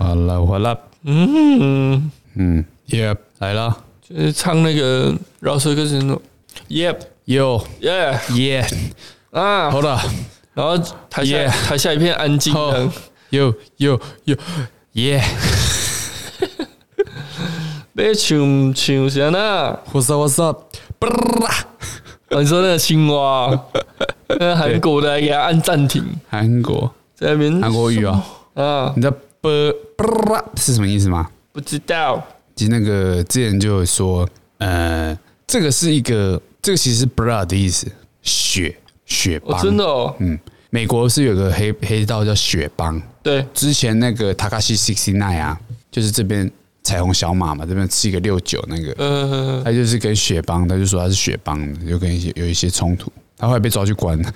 好了，好了，嗯。嗯，Yep，来啦，就是唱那个饶舌歌手，Yep，有 Yeah，，Yeah，啊，好了，然后台下台下一片安静。好。的，有有有，Yeah，你唱唱啥呢？What's up? What's up? 哦你说那个青蛙，那个韩国的还给他按暂停，韩国。在那边韩国语啊，啊，你知道不不是什么意思吗？不知道，其实那个之前就有说，呃，这个是一个，这个其实是 blood 的意思，血血我帮，真的哦，嗯，美国是有个黑黑道叫雪帮，对，之前那个 Takashi Sixty Nine 啊，就是这边彩虹小马嘛，这边是一个六九那个，嗯，他就是跟雪帮，他就说他是雪帮的，就跟一些有一些冲突，他后来被抓去关了，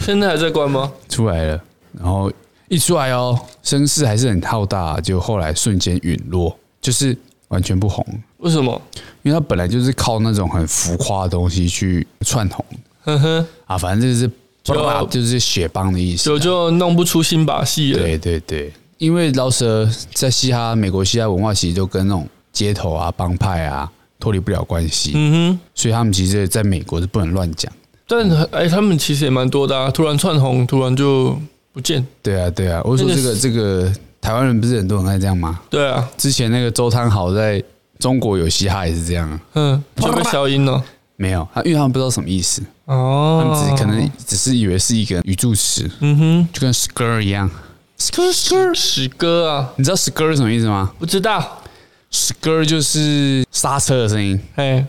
现在还在关吗？出来了，然后一出来哦，声势还是很浩大，就后来瞬间陨落，就是完全不红，为什么？因为他本来就是靠那种很浮夸的东西去串红呵呵，啊，反正就是就就是血帮的意思啊，就就弄不出新把戏了。对对对，因为饶舌在嘻哈美国嘻哈文化其实都跟那种街头啊、帮派啊脱离不了关系，嗯哼，所以他们其实在美国是不能乱讲。但哎，他们其实也蛮多的啊，突然窜红，突然就不见。对啊，对啊，我说这个这个台湾人不是很多人爱这样吗？对啊，之前那个周汤豪在中国有嘻哈也是这样啊，嗯，就被消音了。没有，他因为他们不知道什么意思哦，他哦们只可能只是以为是一个语助词，嗯哼就跟 skr 一样。skr 史 skr，史哥啊，你知道 skr 是什么意思吗不知道。？skr 就是刹车的声音，哎，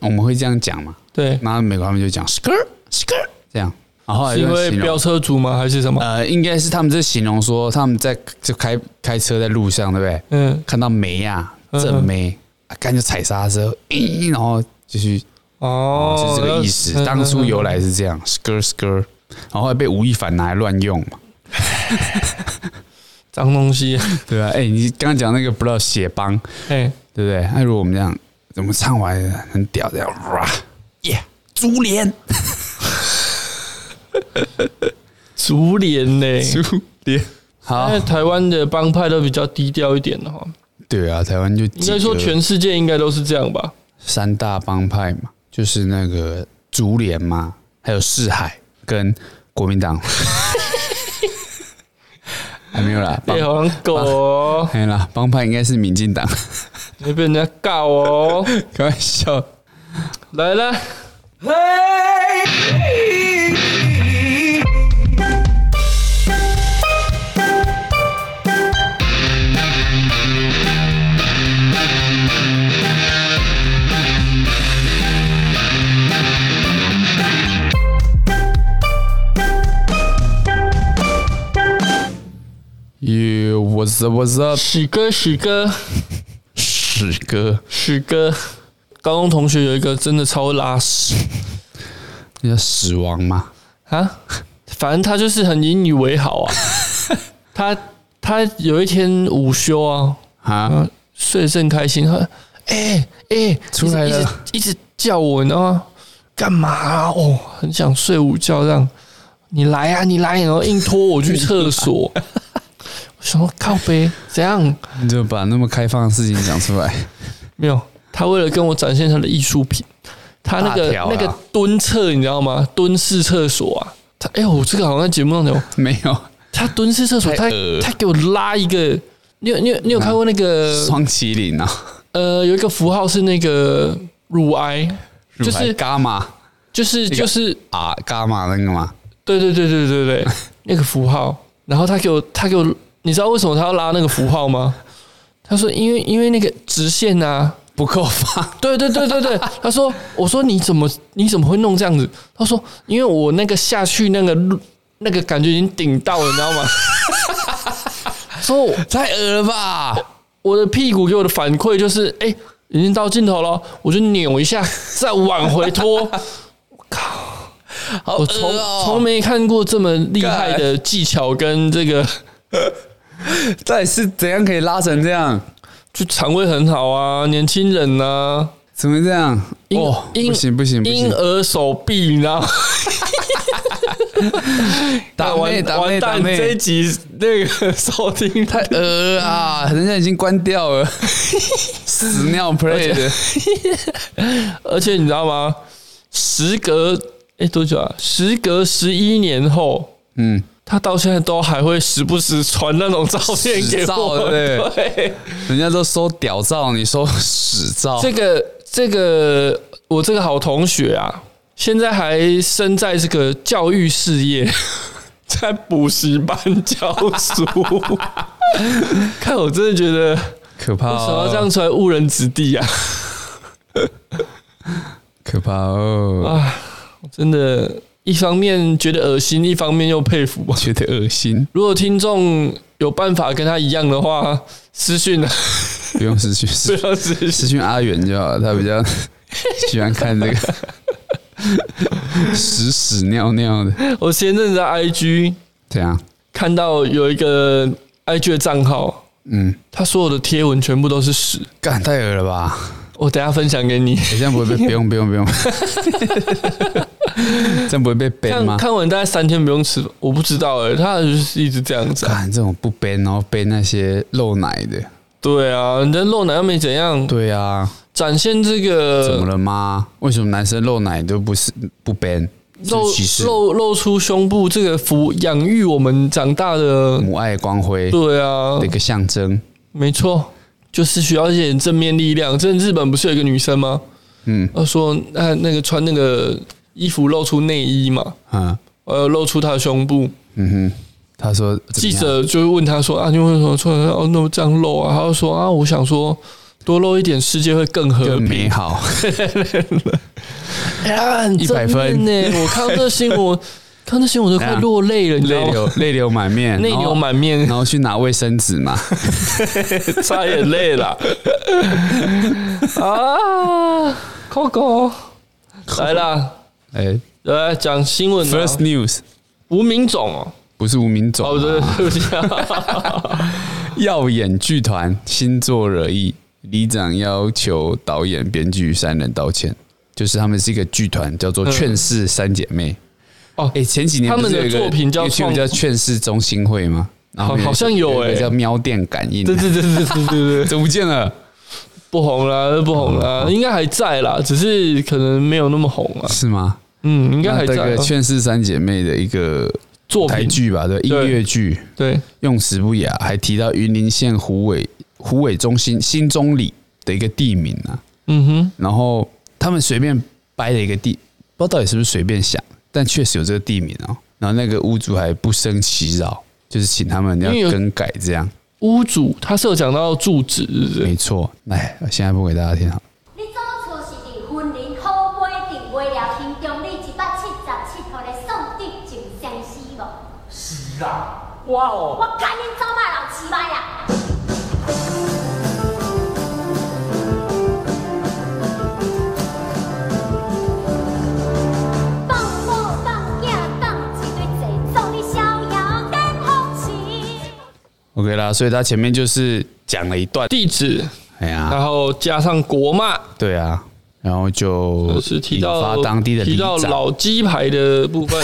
我们会这样讲嘛？对，然后美国他们就讲 skr skr 这样，然后因为飙车族吗？还是什么？呃，应该是他们在形容说他们在就开开车在路上，对不对？嗯，看到梅啊，嗯正梅，啊干就踩刹车，咦然后就去，哦，就是这个意思。嗯当初由来是这样，skr skr，然后被吴亦凡拿来乱用嘛。脏东西。对啊，哎，你刚刚讲那个不知道血帮，哎，对不对？那如果我们这样，怎么唱完很屌，这样哇，耶，竹帘，竹联呢？竹联，好因为，台湾的帮派都比较低调一点的哈。对啊，台湾就应该说全世界应该都是这样吧？三大帮派嘛，就是那个竹联嘛，还有四海跟国民党，还没有啦，帮哎，好像狗哦，没有啦，帮派应该是民进党，你被人家告哦。开玩笑。来了，You what's up what's up？许哥，许哥，许哥，许哥，高中同学有一个真的超拉屎 那叫死亡吗？啊，反正他就是很引以为豪啊。他他有一天午休啊，啊，嗯，睡得正开心，他哎哎出来了一直叫我，你知道吗？干嘛啊？哦，很想睡午觉，这样你来啊，你来，然后硬拖我去厕所。我想说靠背 怎样？你就把那么开放的事情讲出来。没有，他为了跟我展现他的艺术品，他那个、那个蹲厕你知道吗？蹲式厕所啊，他哎呦，我这个好像在节目上有，没有，他蹲式厕所，他他给我拉一个，你有你有你有看过那个双麒麟啊，呃，有一个符号是那个乳癌，就是伽马就是就是，啊，伽马那个吗？对对对对对对，那个符号。然后他给我他给我，你知道为什么他要拉那个符号吗？他说因为因为那个直线啊，不够放，对对对对对，他说我说你怎么你怎么会弄这样子？他说因为我那个下去那个路那个感觉已经顶到了，你知道吗？说我太恶了吧？我的屁股给我的反馈就是，哎、已经到尽头了，我就扭一下，再往回拖。好我从恶哦从没看过这么厉害的技巧跟这个，到底是怎样可以拉成这样？就肠胃很好啊，年轻人啊，怎么这样？婴哦，不行不行不婴！儿手臂，你知道吗？打妹打妹完蛋！这一集那个收听太呃啊，人家已经关掉了，屎尿 play 的，而且你知道吗？时隔哎多久啊？时隔十一年后，嗯，他到现在都还会时不时传那种照片给屎照我。对不对，人家都收屌照，你收屎照，这个这个我这个好同学啊，现在还身在这个教育事业，在补习班教书。看我真的觉得，可怕为什么要哦，这样出来误人子弟啊？可怕哦，啊，真的，一方面觉得恶心，一方面又佩服。觉得恶心，如果听众有办法跟他一样的话，私讯啊，不用私讯，私 讯。阿远就好了，他比较 喜欢看这个 屎屎尿尿的，我前阵子在 IG 怎样，看到有一个 IG 的账号，嗯，他所有的贴文全部都是屎。干太恶了吧？我等下分享给你。你这样不会被不用不用不用，这样不会被 ban 看吗？看完大概三天不用吃，我不知道哎、他就是一直这样子、啊。看这种不 ban，然后 ban 那些漏奶的，对啊，你的露奶又没怎样，对啊，展现这个怎么了吗？为什么男生漏奶都不是不 ban？露露露出胸部这个抚养育我们长大的，母爱光辉对啊的一，个象征。没错，就是需要一点正面力量。这日本不是有一个女生吗？嗯她说那那个穿那个衣服露出内衣嘛，嗯呃，露出她的胸部。嗯哼，他说记者就会问他说啊，你为什么穿哦那么这样露啊？他就说啊，我想说多露一点，世界会更和更平。美好，哎呀，很正100分呢！我看到这新闻，看到新闻我都快落泪了，你知道泪？流泪流满面，泪流满面然后，去拿卫生纸嘛。擦眼泪了。啊，Coco 来啦，哎来讲新闻啊。，First News 无名种哦，不是吴明总哦对啊，对不起啊，耀眼剧团新作惹议，里长要求导演、编剧三人道歉。就是他们是一个剧团，叫做劝世三姐妹。哦哎，前几年他们的作品叫 YouTube 创叫劝世中心会吗？然后好好像有哎叫喵电感应，对对对对对对对，怎么不见了？不红了，不红了，应该还在啦，只是可能没有那么红了。是吗？嗯，应该还在这个劝世三姐妹的一个台剧吧，对，音乐剧，对，用词不雅，还提到云林县虎尾虎尾中心新中里的一个地名啊，嗯哼，然后他们随便掰了一个地，不知道到底是不是随便想，但确实有这个地名哦。然后那个屋主还不生其扰，就是请他们要更改这样。屋主他是有讲到住址？没错，来，我现在播给大家听做错是伫婚礼好买定买了行中里一百七十七号的宋德正相思无？哇哦，我赶紧走马人起来啦！放某放囝放一堆坐，祝你逍遥变风情。OK 啦，所以他前面就是讲了一段，地址，哎呀，然后加上国骂，对啊，然后就是提引到发当地的提到老鸡排的部分，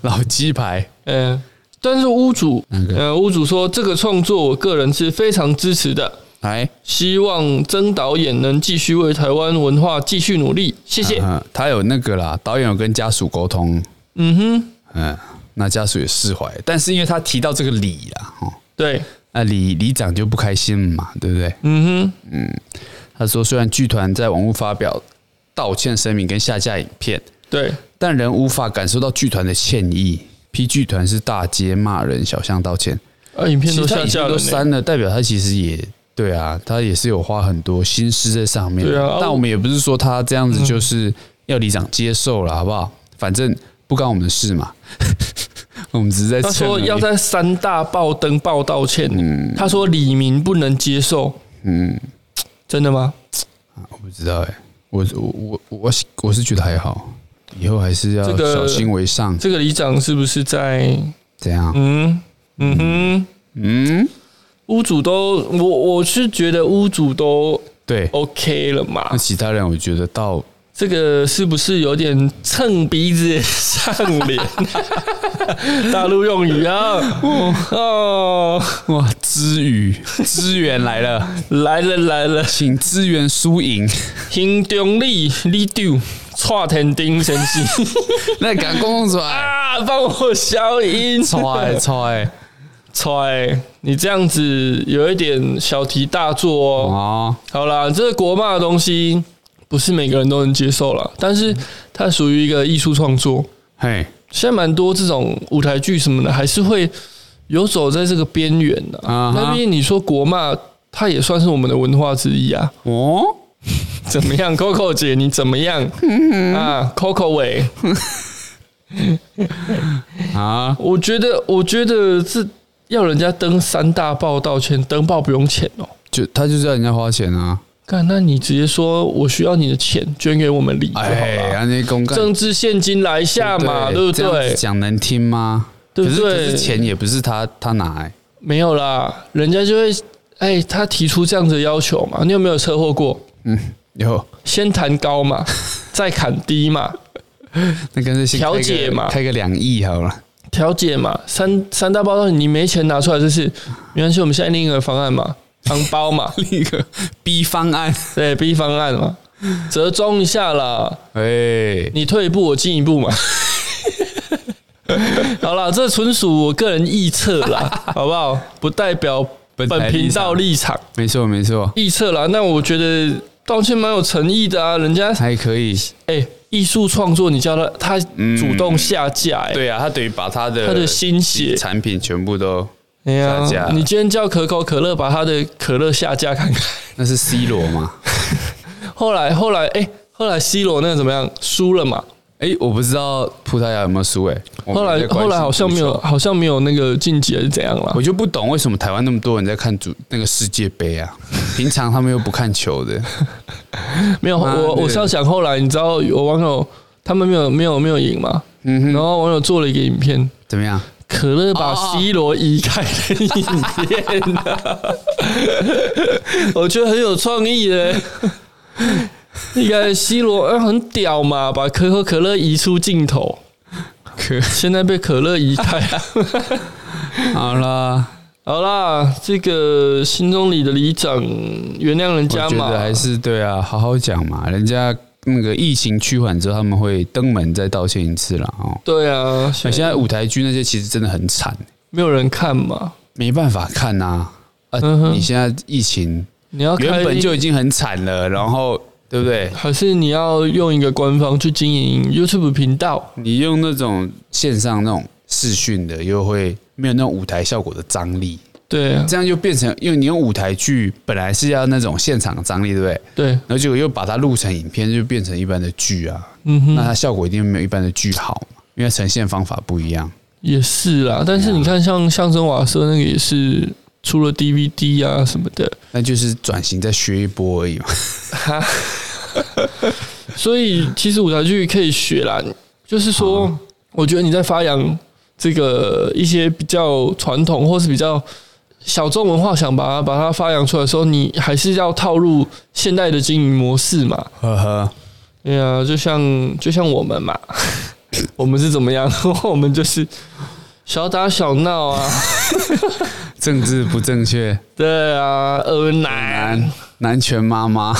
老鸡排，嗯，但是屋主，那个呃，屋主说这个创作我个人是非常支持的，哎，希望曾导演能继续为台湾文化继续努力，谢谢。嗯，他有那个啦，导演有跟家属沟通，嗯哼，嗯，那家属也释怀，但是因为他提到这个李啦，哦，对，那李李长就不开心嘛，对不对？嗯哼，嗯。他说，虽然剧团在网络发表道歉声明跟下架影片，哼，对，但人无法感受到剧团的歉意。批剧团是大街骂人，小巷道歉，啊，影片都下架了，都删了，代表他其实也对啊，他也是有花很多心思在上面。对啊但我们也不是说他这样子就是要里长接受了，好不好？反正不关我们的事嘛。我们只是在他说要在三大报登报道歉，嗯他说李明不能接受，嗯，真的吗？我不知道哎、我我我我我是觉得还好，以后还是要这个小心为上。这个里长是不是在？怎样？嗯嗯哼，嗯，屋主都我我是觉得屋主都对。OK 了嘛那，其他人我觉得到这个是不是有点蹭鼻子上脸？大陆用语啊，哦，哇，支语支援来了，来了来了，请支援输赢。行动力力丢，蔡天丁先生，那敢公出来？啊，帮我消音，踹踹踹，你这样子有一点小题大做哦。哦，好啦，这个国骂的东西不是每个人都能接受了，但是它属于一个艺术创作。嘿，现在蛮多这种舞台剧什么的，还是会游走在这个边缘的。啊那毕竟你说国骂，它也算是我们的文化之一啊。哦，怎么样，Coco 姐，你怎么样啊？Coco 喂，啊，我觉得，我觉得这要人家登三大报道歉，登报不用钱哦。就他就是要人家花钱啊。干，那你直接说我需要你的钱，捐给我们里就好哎，了。政治现金来下嘛，对不这样对子？讲能听吗？对不可是可对是钱也不是他他拿欸，没有啦，人家就会，哎，他提出这样子的要求嘛，你有没有车祸过？有。先谈高嘛，再砍低嘛，那干脆先开个调解嘛。开个两亿好了。调解嘛，三三大报道你没钱拿出来，就是没关系，我们现在另一个方案嘛，帮包嘛，另一个 B 方案，对 B 方案嘛，折中一下啦，哎，你退一步我进一步嘛。好了，这纯属我个人臆测啦，好不好？不代表本本频道立场，没错没错，臆测啦。那我觉得道歉蛮有诚意的啊，人家还可以。哎，艺术创作，你叫他他主动下架，哎，对啊，他等于把他的他的心血产品全部都，下架了你今天叫可口可乐把他的可乐下架看看。那是 C 罗嘛？后来后来哎，后来 C 罗那个怎么样？输了嘛？哎，我不知道葡萄牙有没有输哎。我后来后来好像没有，好像没有那个晋级还是怎样啦我？就不懂为什么台湾那么多人在看主那个世界杯啊？平常他们又不看球的。没有，我我是要想后来，你知道有网友他们没有没有没有赢嘛？嗯哼，然后网友做了一个影片，怎么样？可乐把 C 罗移开的影片、啊，我觉得很有创意的。应该 C 罗呃很屌嘛，把可口可乐移出镜头，可现在被可乐移开。好啦，好啦，这个心中里的里长原谅人家嘛，还是对啊，好好讲嘛。人家那个疫情趋缓之后，他们会登门再道歉一次了哦。对啊，那现现在舞台剧那些其实真的很惨，没有人看嘛，没办法看呐、啊。啊，嗯你现在疫情你要原本就已经很惨了，然后对不对？还是你要用一个官方去经营 YouTube 频道？你用那种线上那种视讯的，又会没有那种舞台效果的张力，对啊，这样就变成，因为你用舞台剧本来是要那种现场的张力，对不对？对，然后结果又把它录成影片，就变成一般的剧啊，嗯哼，那它效果一定没有一般的剧好嘛，因为呈现方法不一样。也是啦。但是你看，像相声瓦舍那个也是出了 DVD 啊什么的，那就是转型再学一波而已嘛。所以其实舞台剧可以学啦。就是说，我觉得你在发扬这个一些比较传统或是比较小众文化，想把它把它发扬出来的时候，你还是要套入现代的经营模式嘛。呵呵，对啊，就像就像我们嘛，我们是怎么样？我们就是小打小闹啊，政治不正确，对啊，恶男，男男权妈妈。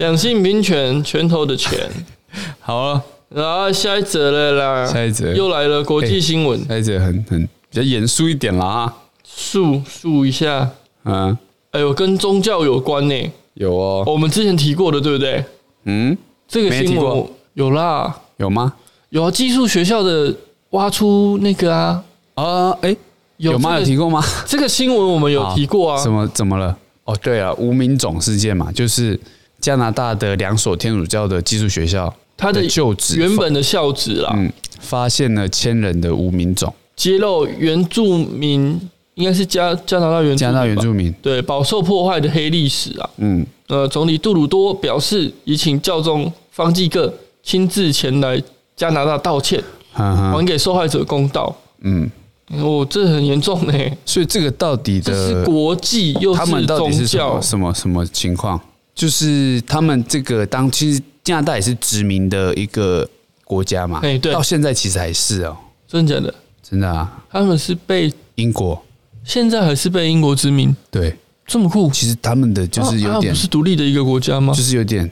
两性平权，拳头的拳。好了，然后下一则了啦，下一则又来了国际新闻，下一则很很比较严肃一点啦啊。数数一下，嗯，哎呦，跟宗教有关呢，有哦。我们之前提过的，对不对？嗯，这个新闻有啦，有吗？有啊，寄宿学校的挖出那个啊，啊，哎，有吗？有提过吗？这个新闻我们有提过啊什，么？怎么了？哦，对啊，无名种事件嘛，就是加拿大的两所天主教的寄宿学校，他的旧址原本的校址啦，嗯发现了千人的无名种，揭露原住民应该是加加拿大原住加拿大原住民。对饱受破坏的黑历史啊。嗯，呃，总理杜鲁多表示，已请教宗方济各亲自前来加拿大道歉，哈哈还给受害者公道。嗯，哦，这很严重呢，所以这个到底这是的，国际又是宗教，什么什么情况？就是他们这个当其实加拿大也是殖民的一个国家嘛，哎对。到现在其实还是哦，真的假的？真的啊，他们是被英国。现在还是被英国殖民，对，这么酷？其实他们的就是有点不是独立的一个国家吗？就是有点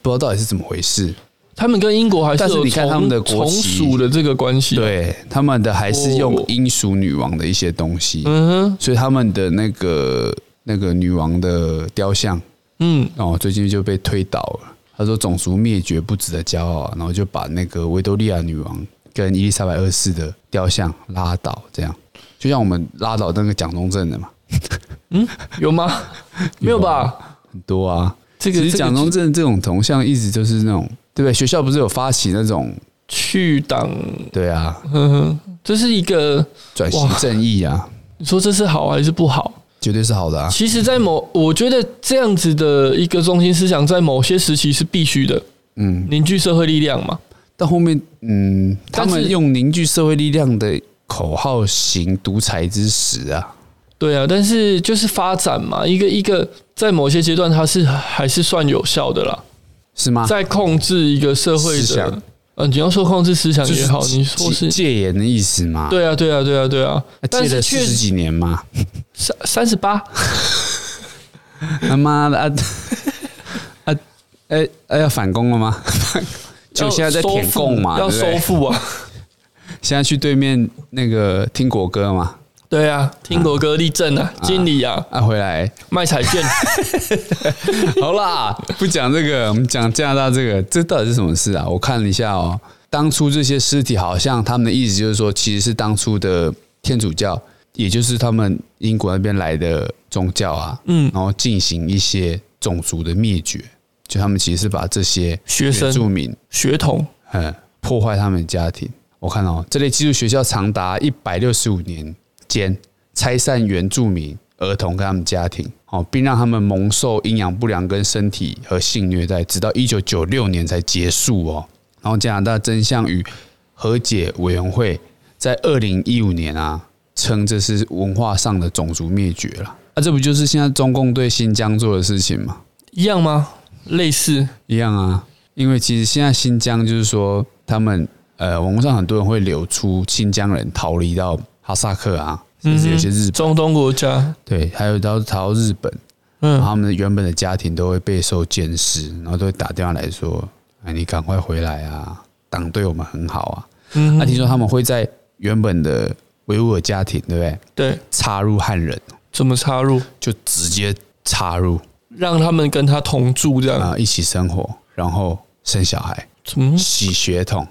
不知道到底是怎么回事，他们跟英国还是有但是你看他们的国从属的这个关系。，对，他们的还是用哦。英属女王的一些东西，嗯哼，所以他们的那个那个女王的雕像嗯，哦，最近就被推倒了。他说种族灭绝不值得骄傲，然后就把那个维多利亚女王跟伊丽莎白二世的雕像拉倒，这样就像我们拉倒那个蒋中正的嘛，嗯 有吗？没有吧？很多啊。这个蒋中正这种铜像一直就是那种，对不对？学校不是有发起那种，去党，对啊，嗯哼，这是一个，转型正义啊，你说这是好还是不好？绝对是好的啊。其实，在某我觉得这样子的一个中心思想，在某些时期是必须的，嗯，凝聚社会力量嘛。到后面，嗯，他们用凝聚社会力量的口号行独裁之时啊，对啊，但是就是发展嘛，一个一个在某些阶段，它是还是算有效的啦，是吗？在控制一个社会的呃，你要说控制思想就是也好，你说是戒戒严的意思嘛？，对啊，对啊，对啊，对啊，戒了四十几年嘛，三三十八，他妈的啊啊哎哎要反攻了吗？就现在在舔供嘛，要收？复啊，现在去对面那个听国歌嘛，对啊，听国歌立正啊，经理啊，啊回来。卖彩券，好啦，不讲这个，我们讲加拿大这个，这到底是什么事啊？我看了一下哦，当初这些尸体好像他们的意思就是说，其实是当初的天主教，也就是他们英国那边来的宗教啊，嗯。然后进行一些种族的灭绝，就他们其实是把这些学生原住民，血统，嗯，破坏他们的家庭。我看哦，这类寄宿学校长达一百六十五年间，拆散原住民儿童跟他们家庭，哦，并让他们蒙受营养不良跟身体和性虐待，直到一九九六年才结束哦。然后加拿大真相与和解委员会在二零一五年啊，称这是文化上的种族灭绝了。啊，这不就是现在中共对新疆做的事情吗？一样吗？类似，一样啊，因为其实现在新疆就是说，他们呃，网络上很多人会流出新疆人逃离到哈萨克啊，甚至有些日本，中东国家，对，还有到逃到日本，嗯，他们的原本的家庭都会备受监视，然后都会打电话来说：“哎，你赶快回来啊，党对我们很好啊。”嗯那听说他们会在原本的维吾尔家庭，对不对？对，插入汉人，怎么插入，就直接插入。让他们跟他同住，这样，啊，一起生活，然后生小孩，嗯洗血统。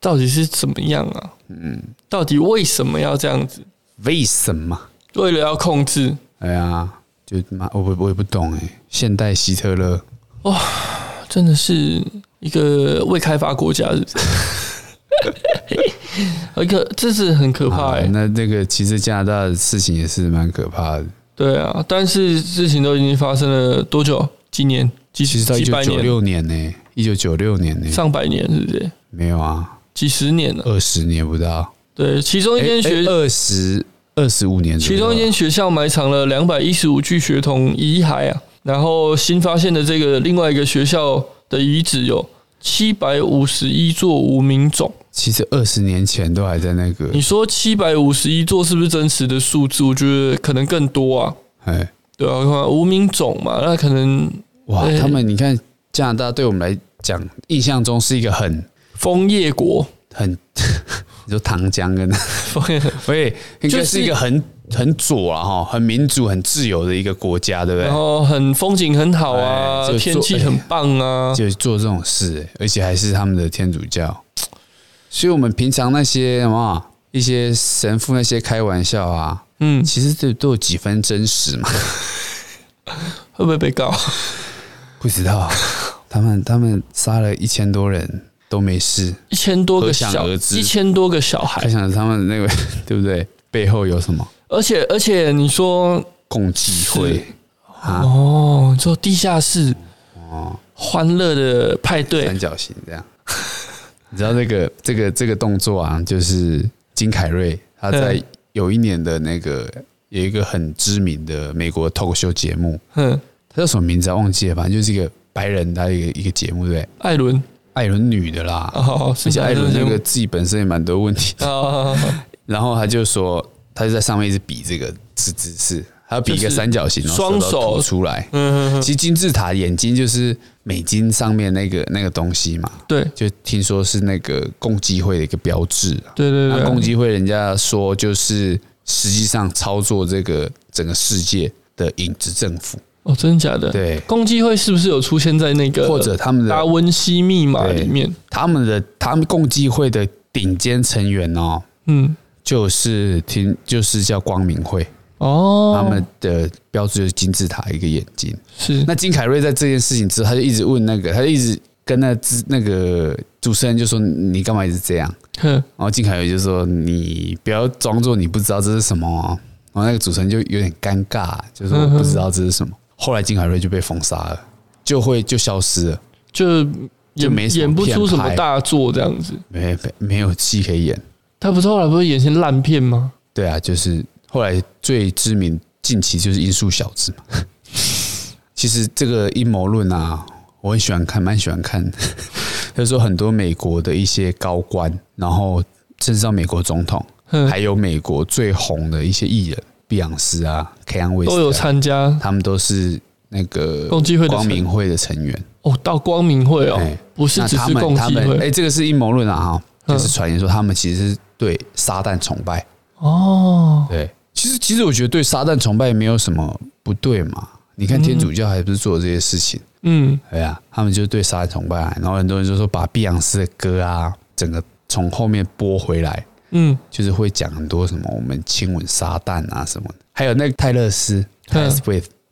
到底是怎么样啊？嗯，到底为什么要这样子？为什么？为了要控制，哎呀，就妈，我不我也不懂哎。现代希特勒，哇真的是一个未开发国家，是不是？一个这是很可怕哎、啊那这个其实加拿大的事情也是蛮可怕的。对啊，但是事情都已经发生了多久？几年？几其实到一九九？六年呢，一九九六年呢，上百年是不是？没有啊，几十年了？二十年不到，对，其中一间学，二十二十五年其中一间学校埋藏了两百一十五具学童遗骸啊，然后新发现的这个另外一个学校的遗址有七百五十一座无名冢。其实二十年前都还在那个，你说七百五十一座是不是真实的数字？我觉得可能更多啊。哎，对啊，看无名冢嘛，那可能哇，哎他们你看加拿大对我们来讲，印象中是一个很枫叶国，很，你说糖浆跟，枫叶喂，应该就是是一个很很左啊哈，很民主、很自由的一个国家，对不对然？后很风景很好啊天气很棒啊。就做这种事，而且还是他们的天主教。所以，我们平常那些什么一些神父那些开玩笑啊，嗯，其实这都有几分真实嘛？会不会被告？不知道，他们他们杀了一千多人都没事，一千多个小，一千多个小孩还，想着他们那个 对不对？背后有什么而且而且你说共济会啊？哦，做地下室哦，欢乐的派对三，角形这样。你知道这个这个这个动作啊，就是金凯瑞他在嗯有一年的那个有一个很知名的美国脱口秀节目，嗯，他叫什么名字啊？忘记了，反正就是一个白人他一个一个节目，对不对？艾伦，艾伦女的啦，哦，而且艾伦那个自己本身也蛮多问题啊。然后他就说，他就在上面一直比这个姿姿势，他要比一个三角形，双手出来。嗯，其实金字塔眼睛就是美金上面那个那个东西嘛。对，就听说是那个共济会的一个标志。对对对，共济会人家说就是实际上操作这个整个世界的影子政府。哦，真的假的？对，共济会是不是有出现在那个或者他们的达文西密码里面？他们的他们共济会的顶尖成员哦，嗯。就是听，就是叫光明会哦，他们的标志就是金字塔一个眼睛。是那金凯瑞在这件事情之后，他就一直问那个，他就一直跟那那个主持人就说：“你干嘛一直这样？”哼然后金凯瑞就说：“你不要装作你不知道这是什么。”然后那个主持人就有点尴尬，就说：“我不知道这是什么。”后来金海瑞就被封杀了，就会就消失了，就就没演不出什么大作这样子，没没没有戏可以演。他不是后来不是演些烂片吗？对啊，就是后来最知名近期就是《音速小子》嘛。其实这个阴谋论啊，我很喜欢看，蛮喜欢看。就是说很多美国的一些高官，然后甚至到美国总统，还有美国最红的一些艺人，碧昂斯啊、凯安威斯都有参加，他们都是那个共济会、光明会的成员。哦，到光明会哦，不是只是共济会。哎，这个是阴谋论啊，哈，就是传言说他们其实是。对撒旦崇拜哦，对，其实其实我觉得对撒旦崇拜没有什么不对嘛。你看天主教还不是做这些事情？嗯，对啊，他们就对撒旦崇拜，然后很多人就说把碧昂斯的歌啊，整个从后面播回来，嗯，就是会讲很多什么我们亲吻撒旦啊什么的。还有那个泰勒斯，泰勒斯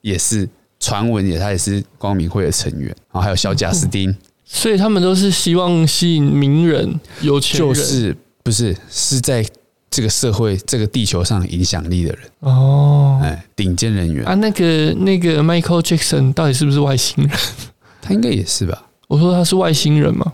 也是传闻也他也是光明会的成员，然后还有小贾斯汀，所以他们都是希望吸引名人、有钱人，就是。不是，是在这个社会、这个地球上影响力的人哦，哎，顶尖人员啊。那个那个 Michael Jackson 到底是不是外星人？他应该也是吧？我说他是外星人吗？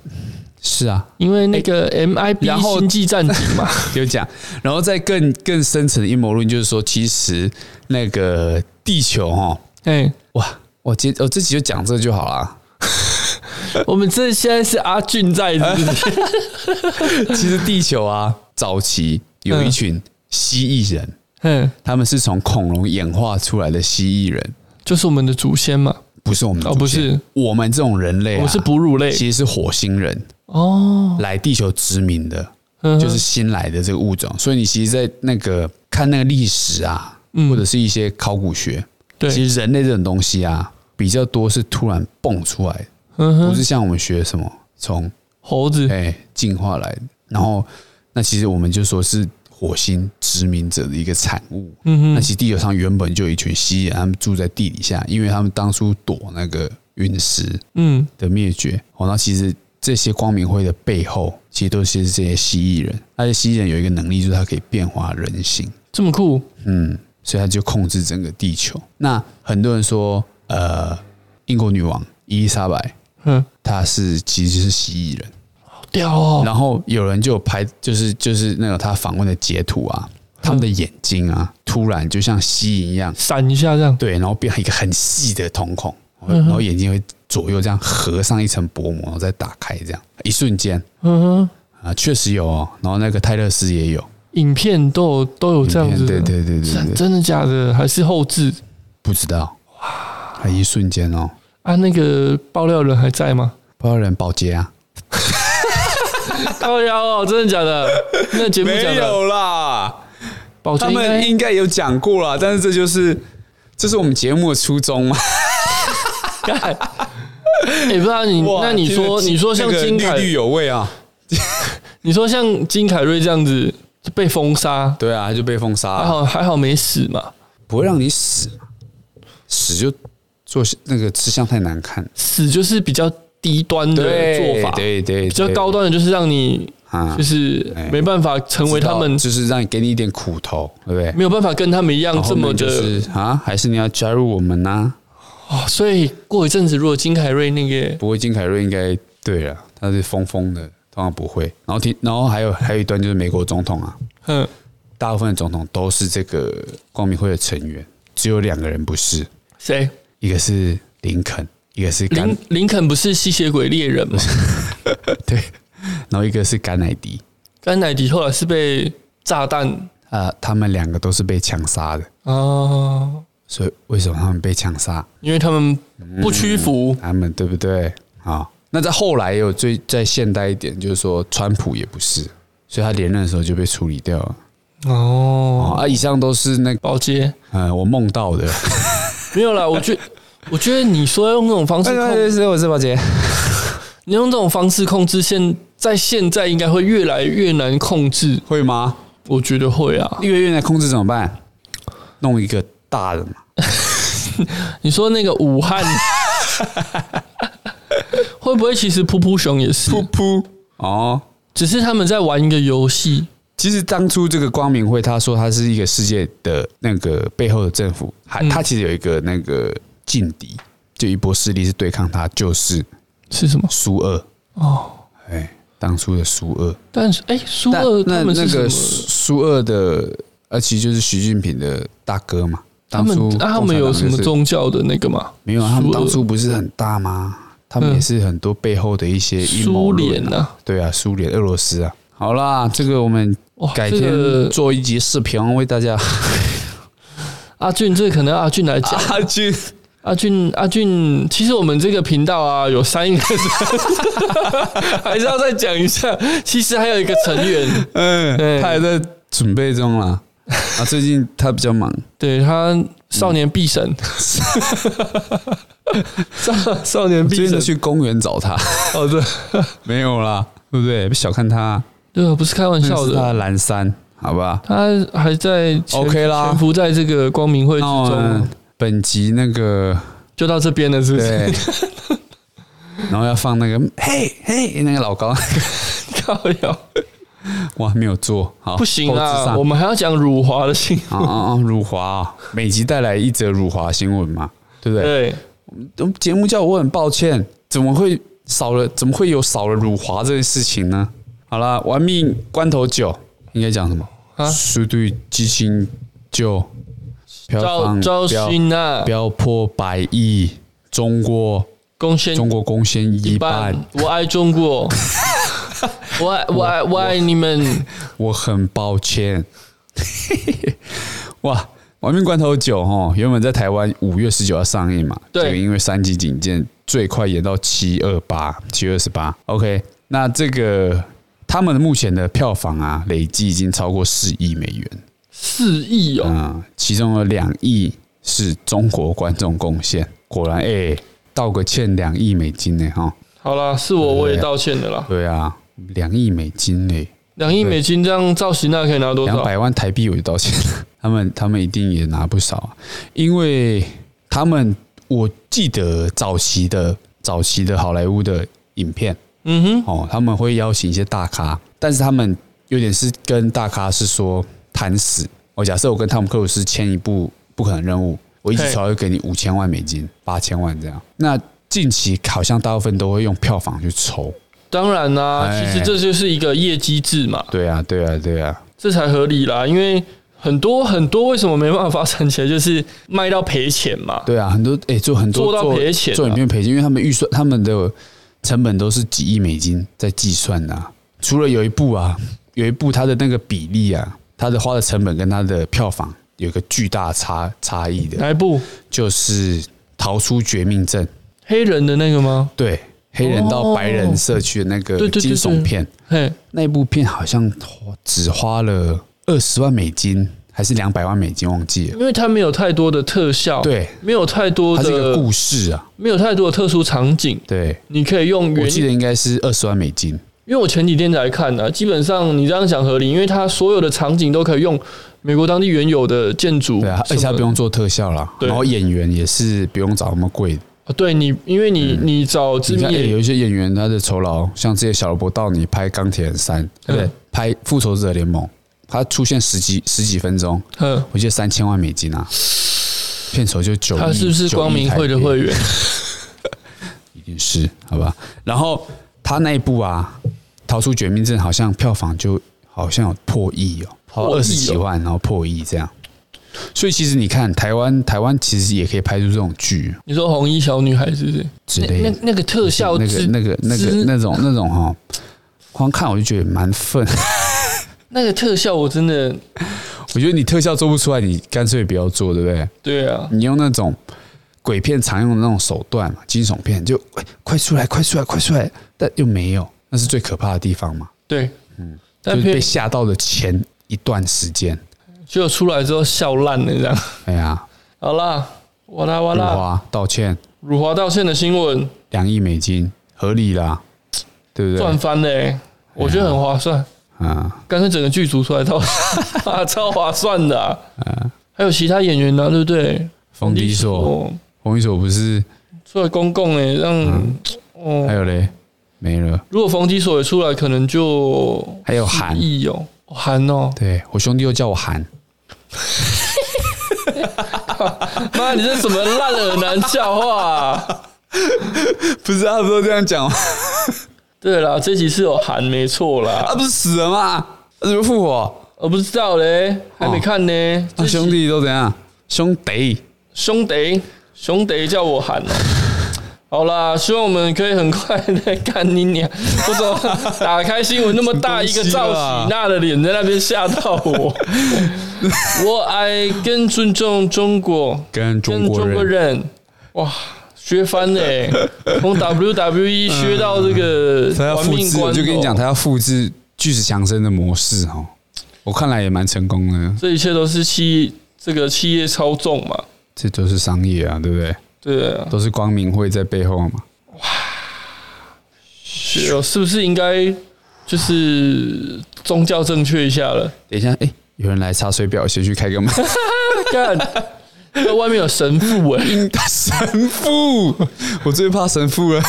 是啊，因为那个 MIB 星际战警嘛，有讲。然后再更更深层的阴谋论，就是说，其实那个地球哈，哎，哇，我今我这集就讲这就好了。我们这现在是阿俊在是不是？其实地球啊，早期有一群蜥蜴人，嗯，他们是从恐龙演化出来的蜥蜴人，就是我们的祖先嘛？不是我们的祖先，哦，不是。我们这种人类，啊，我是哺乳类，其实是火星人哦，来地球殖民的，就是新来的这个物种。所以你其实，在那个看那个历史啊，或者是一些考古学，对，其实人类这种东西啊，比较多是突然蹦出来的。不是像我们学什么从猴子。哎进化来的，然后那其实我们就说是火星殖民者的一个产物。嗯哼，那其实地球上原本就有一群蜥蜴人，他们住在地底下，因为他们当初躲那个陨石嗯。的灭绝。哦，那其实这些光明会的背后，其实都是这些蜥蜴人。那些蜥蜴人有一个能力，就是它可以变化人形，这么酷。嗯，所以他就控制整个地球。那很多人说，呃，英国女王伊丽莎白。嗯，她是其实是蜥蜴人，好屌哦！然后有人就拍，就是就是那个她访问的截图啊，他们的眼睛啊，突然就像蜥蜴一样闪一下，这样对，然后变成一个很细的瞳孔，然后眼睛会左右这样合上一层薄膜，然后再打开，这样一瞬间，嗯哼啊，确实有哦。然后那个泰勒斯也有影片，都有都有这样子，对对对对对，真的假的？还是后置？不知道哇，还一瞬间哦。啊，那个爆料人还在吗？爆料人保洁啊，爆料哦，真的假的？那节目讲的没有啦，保洁他们应该有讲过啦，但是这就是这是我们节目的初衷嘛。哎，不知道你那你说你说像金凯瑞有味啊？你说像金凯瑞这样子被封杀，对啊，就被封杀，还好还好没死嘛，不会让你死，死就。做那个吃相太难看，死就是比较低端的做法，对对，对，比较高端的就是让你啊，就是没办法成为他们，就是让你给你一点苦头，对不对？没有办法跟他们一样这么的、就是、啊，还是你要加入我们呢、啊？哦，所以过一阵子，如果金凯瑞那个不会，金凯瑞应该对了，他是疯疯的，通常不会。然后听，然后还有还有一段就是美国总统啊，嗯，大部分的总统都是这个光明会的成员，只有两个人不是，谁？一个是林肯，一个是甘林林肯不是吸血鬼猎人吗？对，然后一个是甘乃迪。甘乃迪后来是被炸弹啊，他们两个都是被枪杀的哦。所以为什么他们被枪杀？因为他们不屈服，嗯、他们对不对？啊，那在后来也有最在现代一点，就是说川普也不是，所以他连任的时候就被处理掉了。哦，啊，以上都是那个包接，嗯，我梦到的，没有啦。我觉我觉得你说要用这种方式控制，我是宝杰，你用这种方式控制现在现在应该会越来越难控制，会吗？我觉得会啊，越来越难控制怎么办？弄一个大的嘛。你说那个武汉 会不会其实噗噗熊也是？噗噗。哦，只是他们在玩一个游戏。其实当初这个光明会，他说他是一个世界的那个背后的政府，还他其实有一个那个劲敌，就一波势力是对抗他，就是是什么？苏二哦，哎，当初的苏二，但是哎，苏二那那个苏二的，而其实就是习近平的大哥嘛。他们他们有什么宗教的那个吗？没有，他们当初不是很大吗？他们也是很多背后的一些阴谋论啊。对啊，苏联、俄罗斯啊。好啦，这个我们。改天做一集视频为大家。阿俊，这可能阿俊来讲。阿俊，阿俊，阿俊，其实我们这个频道啊，有三个，还是要再讲一下。其实还有一个成员，嗯，他还在准备中啦。啊，最近他比较忙，对他少年必神，少少年必神去公园找他。哦，对，没有啦，对不对？别小看他。对啊，不是开玩笑的。他蓝山，好吧，他还在 OK 啦，潜伏在这个光明会之中。本集那个就到这边了，是不是？然后要放那个嘿嘿，那个老高，靠腰，哇，没有做好，不行啊，我们还要讲辱华的新闻。哦哦，辱华，每集带来一则辱华新闻嘛，对不对？对，节目叫我很抱歉，怎么会少了？怎么会有少了辱华这件事情呢？好了，玩命关头九应该讲什么？啊，速度与激情九票房飙飙破百亿，中国贡献中国贡献一半。我爱中国，我爱我爱我爱你们。我很抱歉。哇，亡命关头九哈，原本在台湾五月十九号上映嘛，对，因为三级警戒，最快延到七二八七月二十八。OK，那这个。他们目前的票房啊，累计已经超过四亿美元。四亿哦，嗯，其中有两亿是中国观众贡献。果然，哎、欸，道个歉，两亿美金呢，哈。好啦，是我，我也道歉的啦。对啊，两亿美金呢，两亿美金这样造型那可以拿多少？两百万台币我就道歉了。他们他们一定也拿不少啊，因为他们我记得早期的早期的好莱坞的影片。嗯哼，哦，他们会邀请一些大咖，但是他们有点是跟大咖是说谈死。我假设我跟汤姆克鲁斯签一部不可能任务，我一起筹会给你五千万美金、八千万这样。那近期好像大部分都会用票房去抽。当然啦，其实这就是一个业绩制嘛。对啊，对啊，对啊，这才合理啦。因为很多很多为什么没办法发展起来，就是卖到赔钱嘛。对啊，很多哎、欸，做很多做到赔钱，做影片赔钱，因为他们预算他们的。成本都是几亿美金在计算的，除了有一部啊，有一部它的那个比例啊，它的花的成本跟它的票房有一个巨大差差异的。哪一部？就是逃出绝命镇，黑人的那个吗？对，黑人到白人社区的那个惊悚片。嘿，那部片好像只花了二十万美金。还是两百万美金，忘记了，因为它没有太多的特效，对，没有太多的，它是一个故事啊，没有太多的特殊场景，对，你可以用，我记得应该是二十万美金，因为我前几天才看的，基本上你这样讲合理，因为它所有的场景都可以用美国当地原有的建筑，对啊，而且它不用做特效啦，然后演员也是不用找那么贵的，对你，因为你你找知名演员，有一些演员他的酬劳，像这些小罗伯到你拍钢铁人三，对不对？拍复仇者联盟。他出现十几十几分钟，嗯，我记得三千万美金啊，片酬就九。他是不是光明会的会员？一定是，好吧。然后他那一部啊，《逃出绝命镇》好像票房就好像有破亿哦，好二十几万，然后破亿这样。所以其实你看，台湾台湾其实也可以拍出这种剧你说红衣小女孩是不是？之类的那那那个特效那个那个那个那种那种哈，光看我就觉得蛮愤。那个特效我真的，我觉得你特效做不出来，你干脆不要做，对不对？对啊，你用那种鬼片常用的那种手段嘛，惊悚片就快快出来，快出来，快出来，但又没有，那是最可怕的地方嘛。对，嗯但是被吓到的前一段时间。结果出来之后笑烂了这样。哎呀，好啦，哇啦哇辱啦，华道歉。辱华道歉的新闻。两亿美金，合理啦，对不对？赚翻嘞，我觉得很划算，啊，干脆整个剧组出来道歉，啊 超划算的啊。还有其他演员呢、啊，对不对？冯迪索，冯迪索。不是出来公共哎，让哦，还有嘞，没了。如果冯迪索也出来，可能就还有韩。亿哦，韩哦，对我兄弟又叫我韩，妈，你这什么烂耳男笑话、啊？不是他不都这样讲吗？对啦，这集是有韩没错啦，他不是死了吗？他怎么复活？我不知道嘞，还没看呢。他兄弟都怎样？兄弟，兄弟，兄弟叫我韩哦。好啦，希望我们可以很快的干你娘。我怎么打开新闻那么大一个赵喜娜的脸在那边吓到我？我爱跟尊重中国，跟中国人，哇，学翻嘞，从 WWE 学到这个他要复制，就跟你讲，他要复制巨石强森的模式哦。我看来也蛮成功的，这一切都是企这个企业操纵嘛？这都是商业啊，对不对？对啊，都是光明会在背后嘛。是哦，是不是应该就是宗教正确一下了？等一下，哎，有人来查水表，先去开个门。看，那外面有神父哎，神父，我最怕神父了。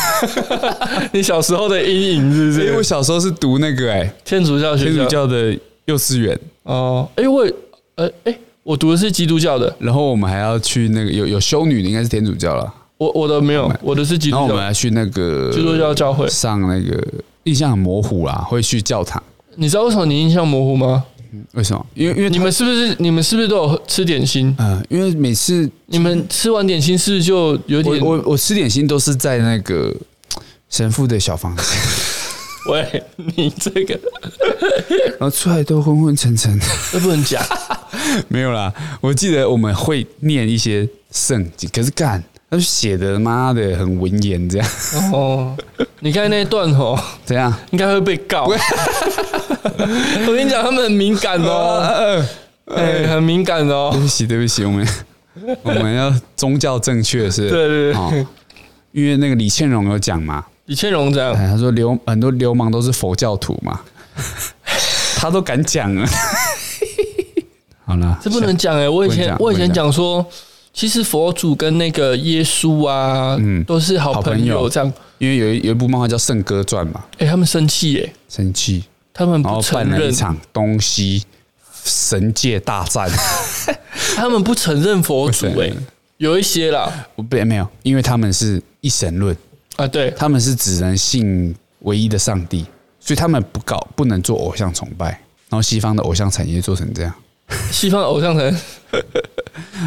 你小时候的阴影是不是？因为我小时候是读那个哎，天主教学天主教的幼稚园，哦，哎我呃哎我读的是基督教的，然后我们还要去那个有有修女的，应该是天主教了。我我的没有，我的是基督教然后我们还。去那个基督教教会上那个印象很模糊啦，会去教堂。你知道为什么你印象模糊吗？为什么？因为因为你们是不是你们是不是都有吃点心？嗯、呃，因为每次你们吃完点心是不是就有我点我我吃点心都是在那个神父的小房间，喂，你这个然后出来都昏昏沉沉。都不能讲。没有啦，我记得我们会念一些圣经，可是干，他写的妈的很文言，这样哦，你看那段哦，怎样？应该会被告。我跟你讲，他们很敏感哦，哎，很敏感哦对。不起，对不起，我们我们要宗教正确是？对对对哦，因为那个李倩蓉有讲嘛，李倩蓉这样，哎，他说流很多流氓都是佛教徒嘛，他都敢讲了。好了，这不能讲哎。我以前我以前讲。说，其实佛祖跟那个耶稣啊，嗯都是好朋友友。这样。因为有一有一部漫画叫《圣歌传》嘛，哎，他们生气哎，生气，他们办了一，场东西神界大战。他们不承认佛祖哎有一些啦。我不没有，因为他们是一神论，啊，对，他们是只能信唯一的上帝，所以他们不搞不能做偶像崇拜。然后西方的偶像产业做成这样，西方偶像神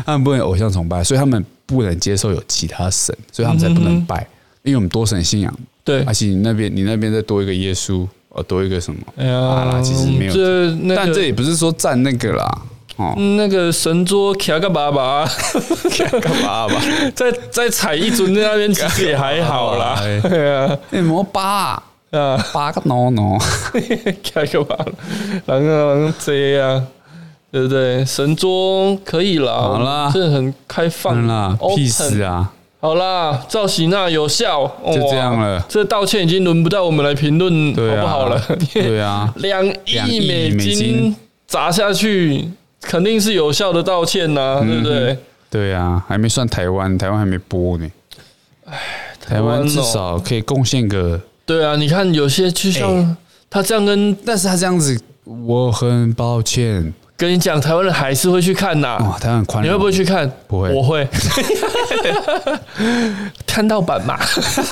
他们不能偶像崇拜，所以他们不能接受有其他神，所以他们才不能拜。因为我们多神信仰，对。而，且你那边你那边再多一个耶稣，哦，多一个什么？哎呀其实没有，这那个但这也不是说占那个啦，哦，那个神桌卡个爸爸，卡个爸爸？再再踩一尊在那边，其实也还好啦。哎对啊，那摩巴啊，八个 no no，卡个爸爸，然后这样，对不对？神桌可以啦，好啦这很开放嗯啦，屁事啊！好啦，赵喜娜有效，就这样了哇这道歉已经轮不到我们来评论好不好了。对啊，两 两亿亿美美金金砸下去，肯定是有效的道歉呐、嗯对不对？对啊，还没算台湾，台湾还没播呢。台湾哦至少可以贡献个，对啊，你看有些就像、哎他这样跟但是他这样子，我很抱歉跟你讲，台湾人还是会去看呐、哇，台湾很宽容，你会不会去看？不会我会。看盗版嘛，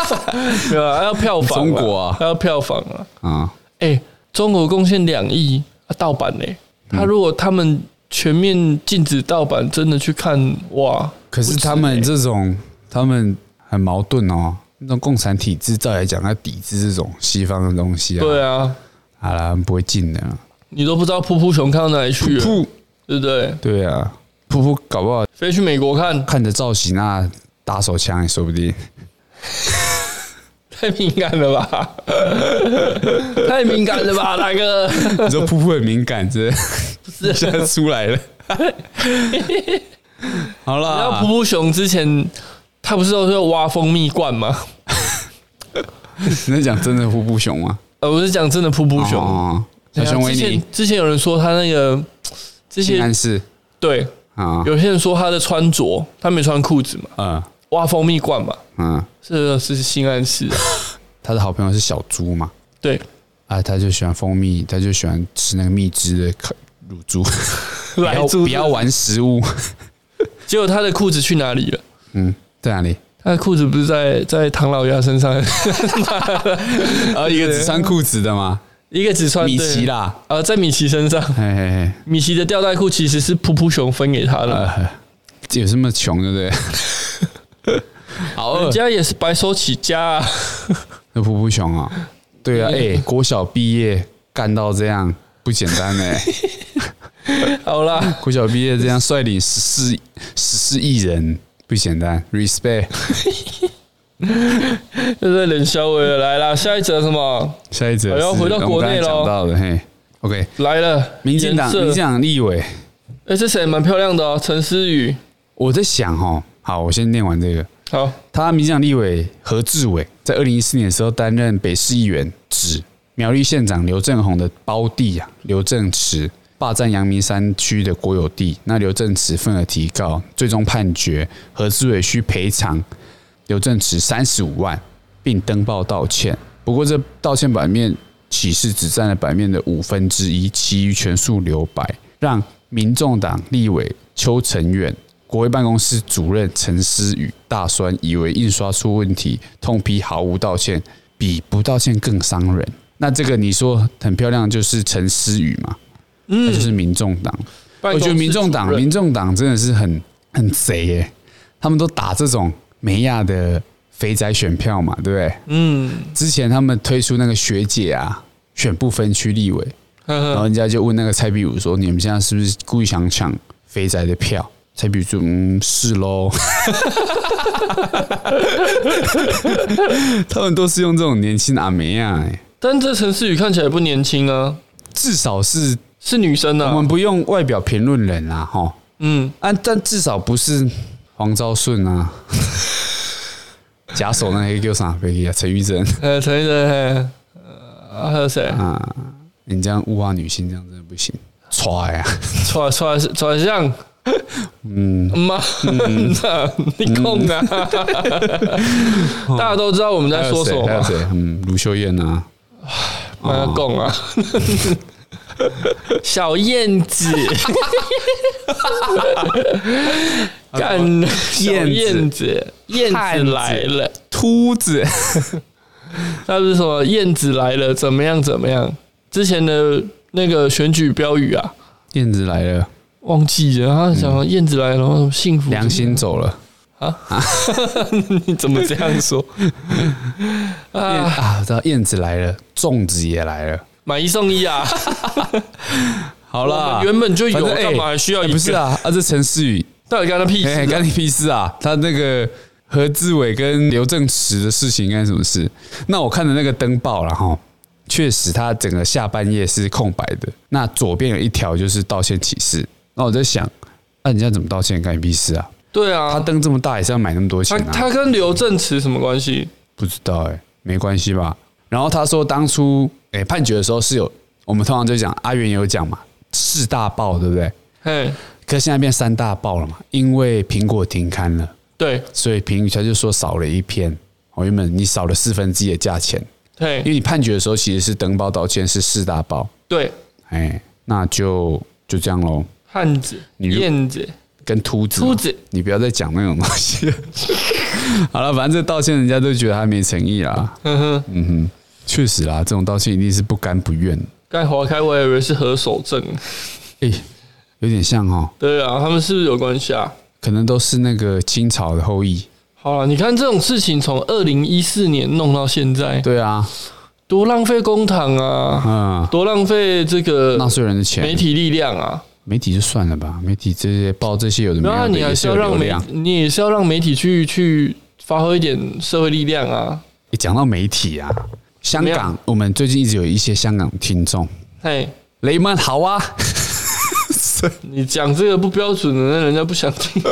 对啊，要票房啦，中国啊要票房啊。啊？哎、中国贡献两亿啊，盗版嘞、他如果他们全面禁止盗版，真的去看哇！可是他们这种，他们很矛盾哦。那种共产体制，照来讲，要抵制这种西方的东西啊。对啊，好啦，不会禁的。你都不知道噗噗熊看到哪里去了，噗噗对不对？对啊，噗噗搞不好飞去美国看，看着造型那打手枪也说不定。太敏感了吧？太敏感了吧，大哥？你说噗噗很敏感，这不是现在出来了。好了啦，然后噗噗熊之前他不是都是挖蜂蜜罐吗？你在讲真的噗噗熊吗？呃，我是讲真的噗噗熊。哦、小熊维尼之前，之前有人说他那个 这些暗示对啊，有些人说他的穿着他没穿裤子嘛，嗯，挖蜂蜜罐嘛，嗯，这是性暗示。他的好朋友是小猪嘛？对啊，他就喜欢蜂蜜，他就喜欢吃那个蜜汁的乳猪，不要不要玩食物。结果他的裤子去哪里了？嗯，在哪里？他的裤子不是在在唐老鸭身上？啊，一个只穿裤子的吗？一个只穿米奇啦。呃，在米奇身上。嘿嘿嘿，米奇的吊带裤其实是噗噗熊分给他的。呃、有这么穷，对不对？好，人家也是白手起家啊。那噗噗熊啊，对啊，哎、欸，国小毕业干到这样不简单哎、欸。好啦，国小毕业这样率领十四十四亿人不简单，respect。这是冷笑话了，来啦，下一则什么？下一则我要回到国内喽。到了嘿，OK，来了，民进党民进党立委，哎、欸，这谁蛮漂亮的哦，陈思宇。我在想哦，好，我先念完这个。好，他民进党立委何志伟在二零一四年的时候担任北市议员，指苗栗县长刘政宏的胞弟啊刘正池霸占阳明山区的国有地，那刘正池愤而提告，最终判决何志伟需赔偿刘正池三十五万，并登报道歉。不过这道歉版面启事只占了版面的五分之一，其余全数留白，让民众党立委邱成远。国会办公室主任陈思宇大酸，以为印刷出问题，痛批毫无道歉，比不道歉更伤人。那这个你说很漂亮，就是陈思宇嘛？嗯，那就是民众党。我觉得民众党，民众党真的是很很贼耶，他们都打这种美亚的肥宅选票嘛，对不对？嗯。之前他们推出那个学姐啊，选不分区立委，然后人家就问那个蔡壁如说：“你们现在是不是故意想抢肥宅的票？”蔡比如说，嗯，是喽。他们都是用这种年轻阿妹啊，但这陈思宇看起来不年轻啊，至少是是女生啊。我们不用外表评论人啊，哈，嗯，啊，但至少不是黄昭顺啊，假手那个叫啥？飞机啊，陈玉珍，呃，陈玉珍，呃，还有谁啊？你这样物化女性，这样真的不行，踹啊，踹踹踹像。嗯，妈，你空啊！大家都知道我们在说什么。还有谁？嗯，卢秀燕呐，妈公啊，小燕子，干小燕子，燕子来了，秃子，他是什么？燕子来了，怎么样？怎么样？之前的那个选举标语啊，燕子来了。忘记了，他讲燕子来了，然后幸福良心走了啊啊！你怎么这样说啊？啊，我知道燕子来了，粽子也来了，买一送一啊！好了，原本就有，干嘛还需要一个？不是啊，啊，这陈思宇到底干他屁事？干你屁事啊！他那个何志伟跟刘正池的事情干什么事？那我看的那个登报了哈，确实他整个下半页是空白的，那左边有一条就是道歉启事。那我在想，那人家怎么道歉？干你屁事啊？对啊，他灯这么大也是要买那么多钱啊。他他跟刘正池什么关系？不知道哎，没关系吧？然后他说当初哎判决的时候是有，我们通常就讲阿元有讲嘛，四大报对不对？嘿，可是现在变三大报了嘛，因为苹果停刊了。对，所以评语他就说少了一篇。我原本你少了四分之一的价钱。对，因为你判决的时候其实是登报道歉是四大报。对，哎，那就就这样喽。汉子、燕子跟秃子，秃子，你不要再讲那种东西了。好了，反正这道歉人家都觉得他没诚意啦。嗯哼，嗯哼，确实啦，这种道歉一定是不甘不愿。刚划开我以为是何守正，哎，有点像哦，对啊，他们是不是有关系啊？可能都是那个清朝的后裔。好了，你看这种事情从二零一四年弄到现在，对啊，多浪费公帑啊，嗯，多浪费这个纳税人的钱，媒体力量啊。媒体就算了吧，媒体这些报这些有的没有的，你还是要让媒，你也是要让媒体去去发挥一点社会力量啊。你讲到媒体啊，香港，我们最近一直有一些香港听众，嘿，雷曼好啊，你讲这个不标准的，那人家不想听。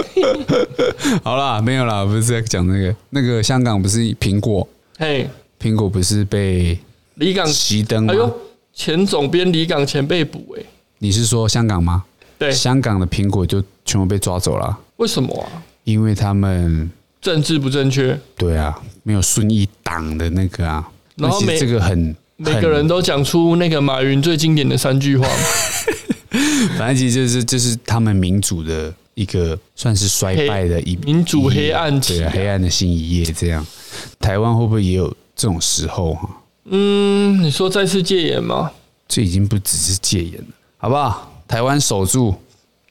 好啦，没有啦，不是在讲那个，那个香港不是苹果，嘿，苹果不是被李港熄灯吗？哎呦，前总编李港前被捕哎。你是说香港吗？对，香港的苹果就全部被抓走了。为什么啊？因为他们政治不正确。对啊，没有顺义党的那个啊。然后每这个很每个人都讲出那个马云最经典的三句话。反正其实就是就是他们民主的一个算是衰败的一民主黑暗期，对啊，黑暗的新一页这样。台湾会不会也有这种时候哈？嗯，你说再次戒严吗？这已经不只是戒严了。好不好？台湾守住。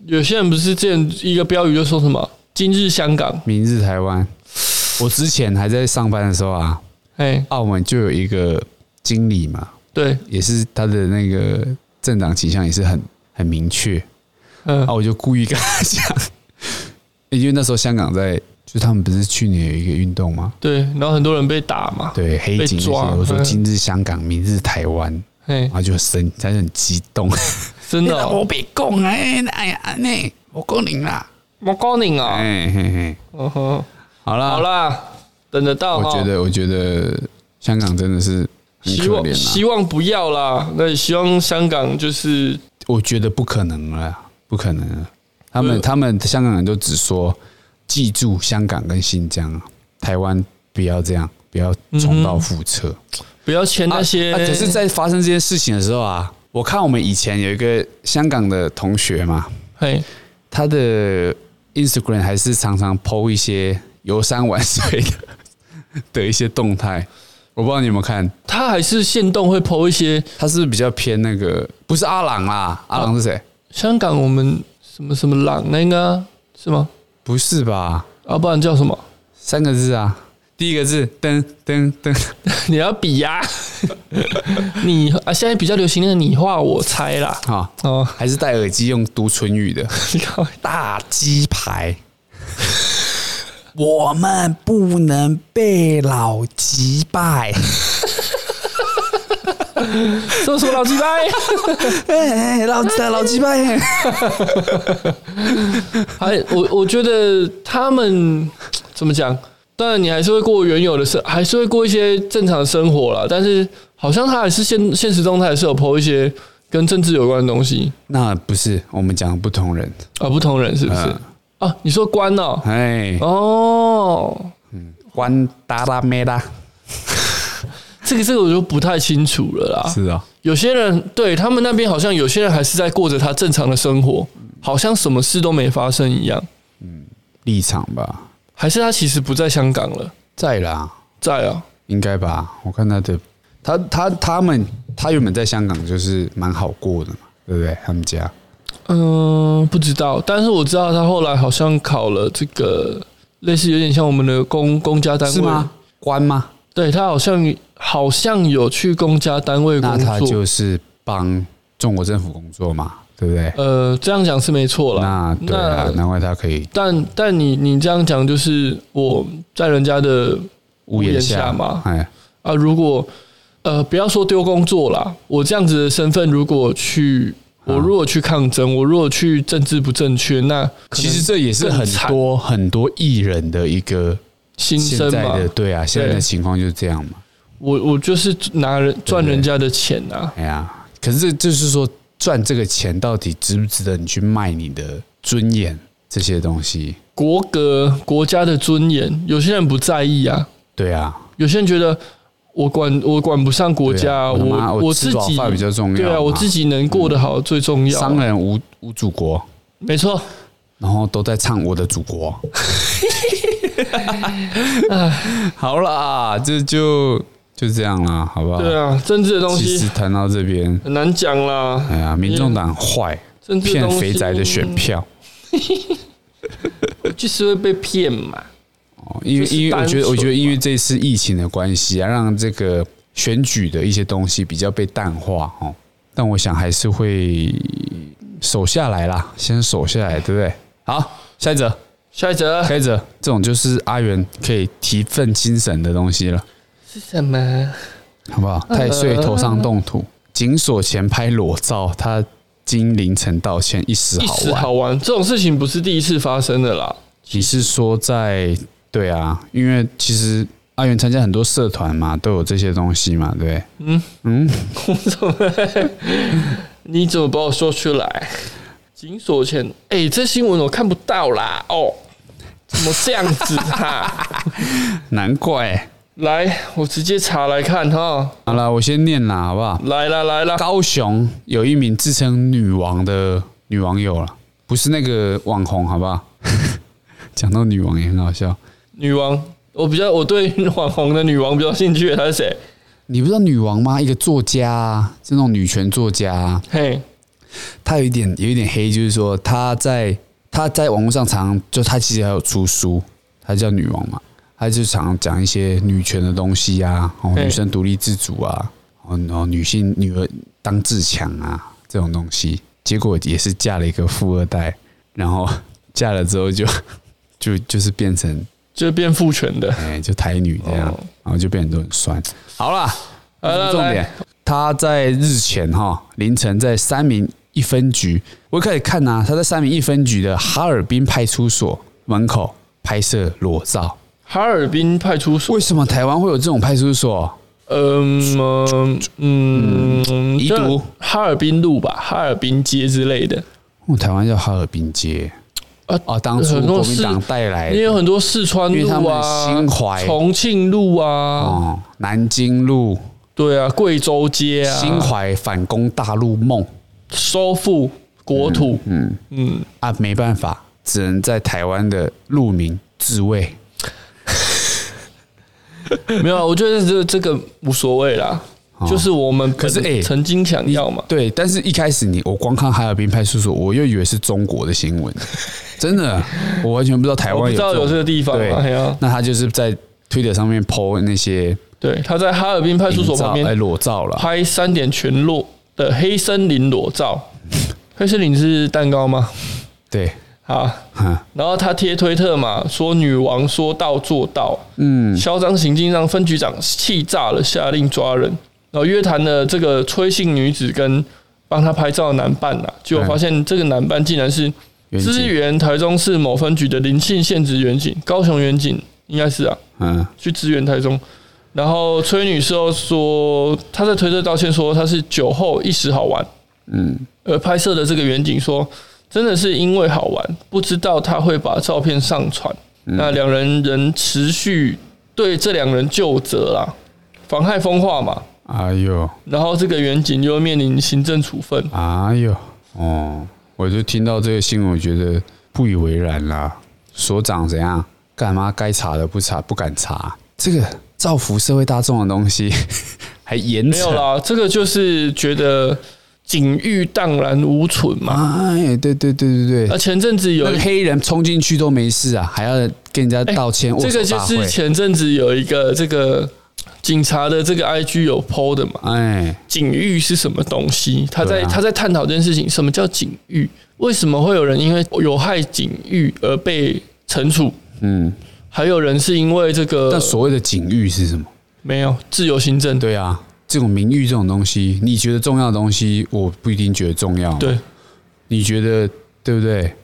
有些人不是这样一个标语就说什么“今日香港，明日台湾”。我之前还在上班的时候啊，哎，澳门就有一个经理嘛，对，也是他的那个政党倾向也是很很明确。嗯，啊，我就故意跟他讲，因为那时候香港在，就他们不是去年有一个运动吗？对，然后很多人被打嘛，对，黑警抓。我说“今日香港，明日台湾”。然后就生，他就很激动，真的、哦。我被供哎，哎呀，那我供你啦，我供你啊。哎嘿嘿，嗯哼，好啦，好啦，等得到。我觉得，我觉得香港真的是希望希望不要啦。那希望香港就是，我觉得不可能了，不可能了。他们他们香港人都只说记住香港跟新疆，台湾不要这样，不要重蹈覆辙。嗯不要签那些、啊啊。可是，在发生这件事情的时候啊，我看我们以前有一个香港的同学嘛，嘿，他的 Instagram 还是常常 PO 一些游山玩水的 的一些动态。我不知道你有没有看，他还是现动会 PO 一些。他是比较偏那个？不是阿郎啦，阿郎是谁？香港我们什么什么郎那个是吗？不是吧？啊，不然叫什么？三个字啊。第一个字噔噔噔，你要比呀？你啊，现在比较流行那个你画我猜啦。哈哦，还是戴耳机用读唇语的。大鸡排，我们不能被老击败。说说老鸡掰，老老鸡掰。还 我我觉得他们怎么讲？当然，你还是会过原有的生，还是会过一些正常的生活啦。但是，好像他还是现现实中，他还是有 po 一些跟政治有关的东西。那不是我们讲不同人啊，不同人是不是？啊，啊，你说关哦？哎，哦，嗯，官达拉梅拉，这个这个我就不太清楚了啦。是啊，有些人对他们那边好像有些人还是在过着他正常的生活，好像什么事都没发生一样。嗯，立场吧。还是他其实不在香港了，在啦，在啊，应该吧？我看他的，他他他们，他原本在香港就是蛮好过的嘛，对不对？他们家，嗯，不知道，但是我知道他后来好像考了这个类似有点像我们的公公家单位，是吗？官吗？对，他好像好像有去公家单位工作，那他就是帮中国政府工作嘛。对不对？呃，这样讲是没错了。那对啊，那难怪他可以。但但你你这样讲，就是我在人家的屋檐下嘛。哎啊，如果呃不要说丢工作啦，我这样子的身份，如果去我如果去抗争，我如果去政治不正确，那其实这也是很多很多艺人的一个心声嘛。对啊，现在的情况就是这样嘛。我我就是拿人赚人家的钱啊。哎呀，可是这就是说。赚这个钱到底值不值得你去卖你的尊严这些东西？国格国家的尊严，有些人不在意啊。对啊，有些人觉得我管我管不上国家，啊、我我，我自己比较重要。对啊，我自己能过得好最重要。商人无无祖国，没错。然后都在唱我的祖国。好啦，这就。就这样啦，好不好？对啊，政治的东西，其实谈到这边很难讲啦。哎呀，民众党坏，骗肥宅的选票。就是会被骗嘛。哦，因为因为我觉得，我觉得因为这次疫情的关系啊，让这个选举的一些东西比较被淡化哦。但我想还是会守下来啦，先守下来，对不对？好，下一则，下一则下一则，这种就是阿元可以提振精神的东西了，是什么？好不好？太岁头上动土，紧锁前拍裸照，他经凌晨道歉，一时好玩。时好玩，这种事情不是第一次发生的啦。你是说在对啊？因为其实阿元参加很多社团嘛，都有这些东西嘛，对？嗯嗯，我怎么？你怎么把我说出来？紧锁前，哎、欸，这新闻我看不到啦。哦，怎么这样子哈？难怪。来，我直接查来看哈。好了，我先念啦，好不好？来啦来啦，高雄有一名自称女王的女网友了，不是那个网红，好不好？讲到女王也很好笑。女王，我比较我对 网红的女王比较兴趣，她是谁？你不知道女王吗？一个作家啊，是那种女权作家啊。嘿，她有一点有一点黑，就是说她在她在网络上常常就她其实还有出书，她叫女王嘛。她就常讲一些女权的东西啊，哦，女生独立自主啊，哦，然后女性女儿当自强啊，这种东西，结果也是嫁了一个富二代，然后嫁了之后就就就是变成就变父权的，哎，就台女这样，然后就变得都很酸。好啦，重点，他在日前哈凌晨在三明一分局，我一开始看呐，他在三明一分局的哈尔滨派出所门口拍摄裸照。哈尔滨派出所？为什么台湾会有这种派出所？嗯嗯嗯，遗毒哈尔滨路吧，哈尔滨街之类的。哦，台湾叫哈尔滨街啊哦，当初国民党带来，也有很多四川路啊，重庆路啊，哦，南京路，对啊，贵州街啊，心怀反攻大陆梦，收复国土，嗯嗯。啊，没办法，只能在台湾的路名自卫。没有，我觉得这这个无所谓啦，哦、就是我们可是哎，曾经想要嘛，对，但是一开始你我光看哈尔滨派出所，我又以为是中国的新闻，真的，我完全不知道台湾有，知道有这个地方对，那他就是在推特上面 po 那些，对，他在哈尔滨派出所旁边哎裸照了，拍三点全裸的黑森林裸照，黑森林是蛋糕吗？对。啊，然后他贴推特嘛，说女王说到做到，嗯，嚣张行径让分局长气炸了，下令抓人，然后约谈了这个崔姓女子跟帮她拍照的男伴呐，结果发现这个男伴竟然是支援台中市某分局的林姓县职员警，高雄员警应该是啊，嗯，去支援台中，然后崔女士又说她在推特道歉说她是酒后一时好玩，嗯，而拍摄的这个远景说。真的是因为好玩，不知道他会把照片上传。嗯、那两人仍持续对这两人就责啦，妨害风化嘛。哎呦，然后这个员警就面临行政处分。哎呦，哦，我就听到这个新闻，我觉得不以为然啦。所长怎样？干嘛该查的不查，不敢查？这个造福社会大众的东西 还严？没有啦，这个就是觉得。警誉荡然无存嘛？哎，对对对对对。啊，前阵子有那个黑人冲进去都没事啊，还要跟人家道歉。这个就是前阵子有一个这个警察的这个 IG 有 PO 的嘛？哎，警誉是什么东西？他在他在探讨这件事情，什么叫警誉？为什么会有人因为有害警誉而被惩处？嗯，还有人是因为这个？但所谓的警誉是什么？没有，自由行政。对啊。这种名誉这种东西，你觉得重要的东西，我不一定觉得重要。对，你觉得对不对？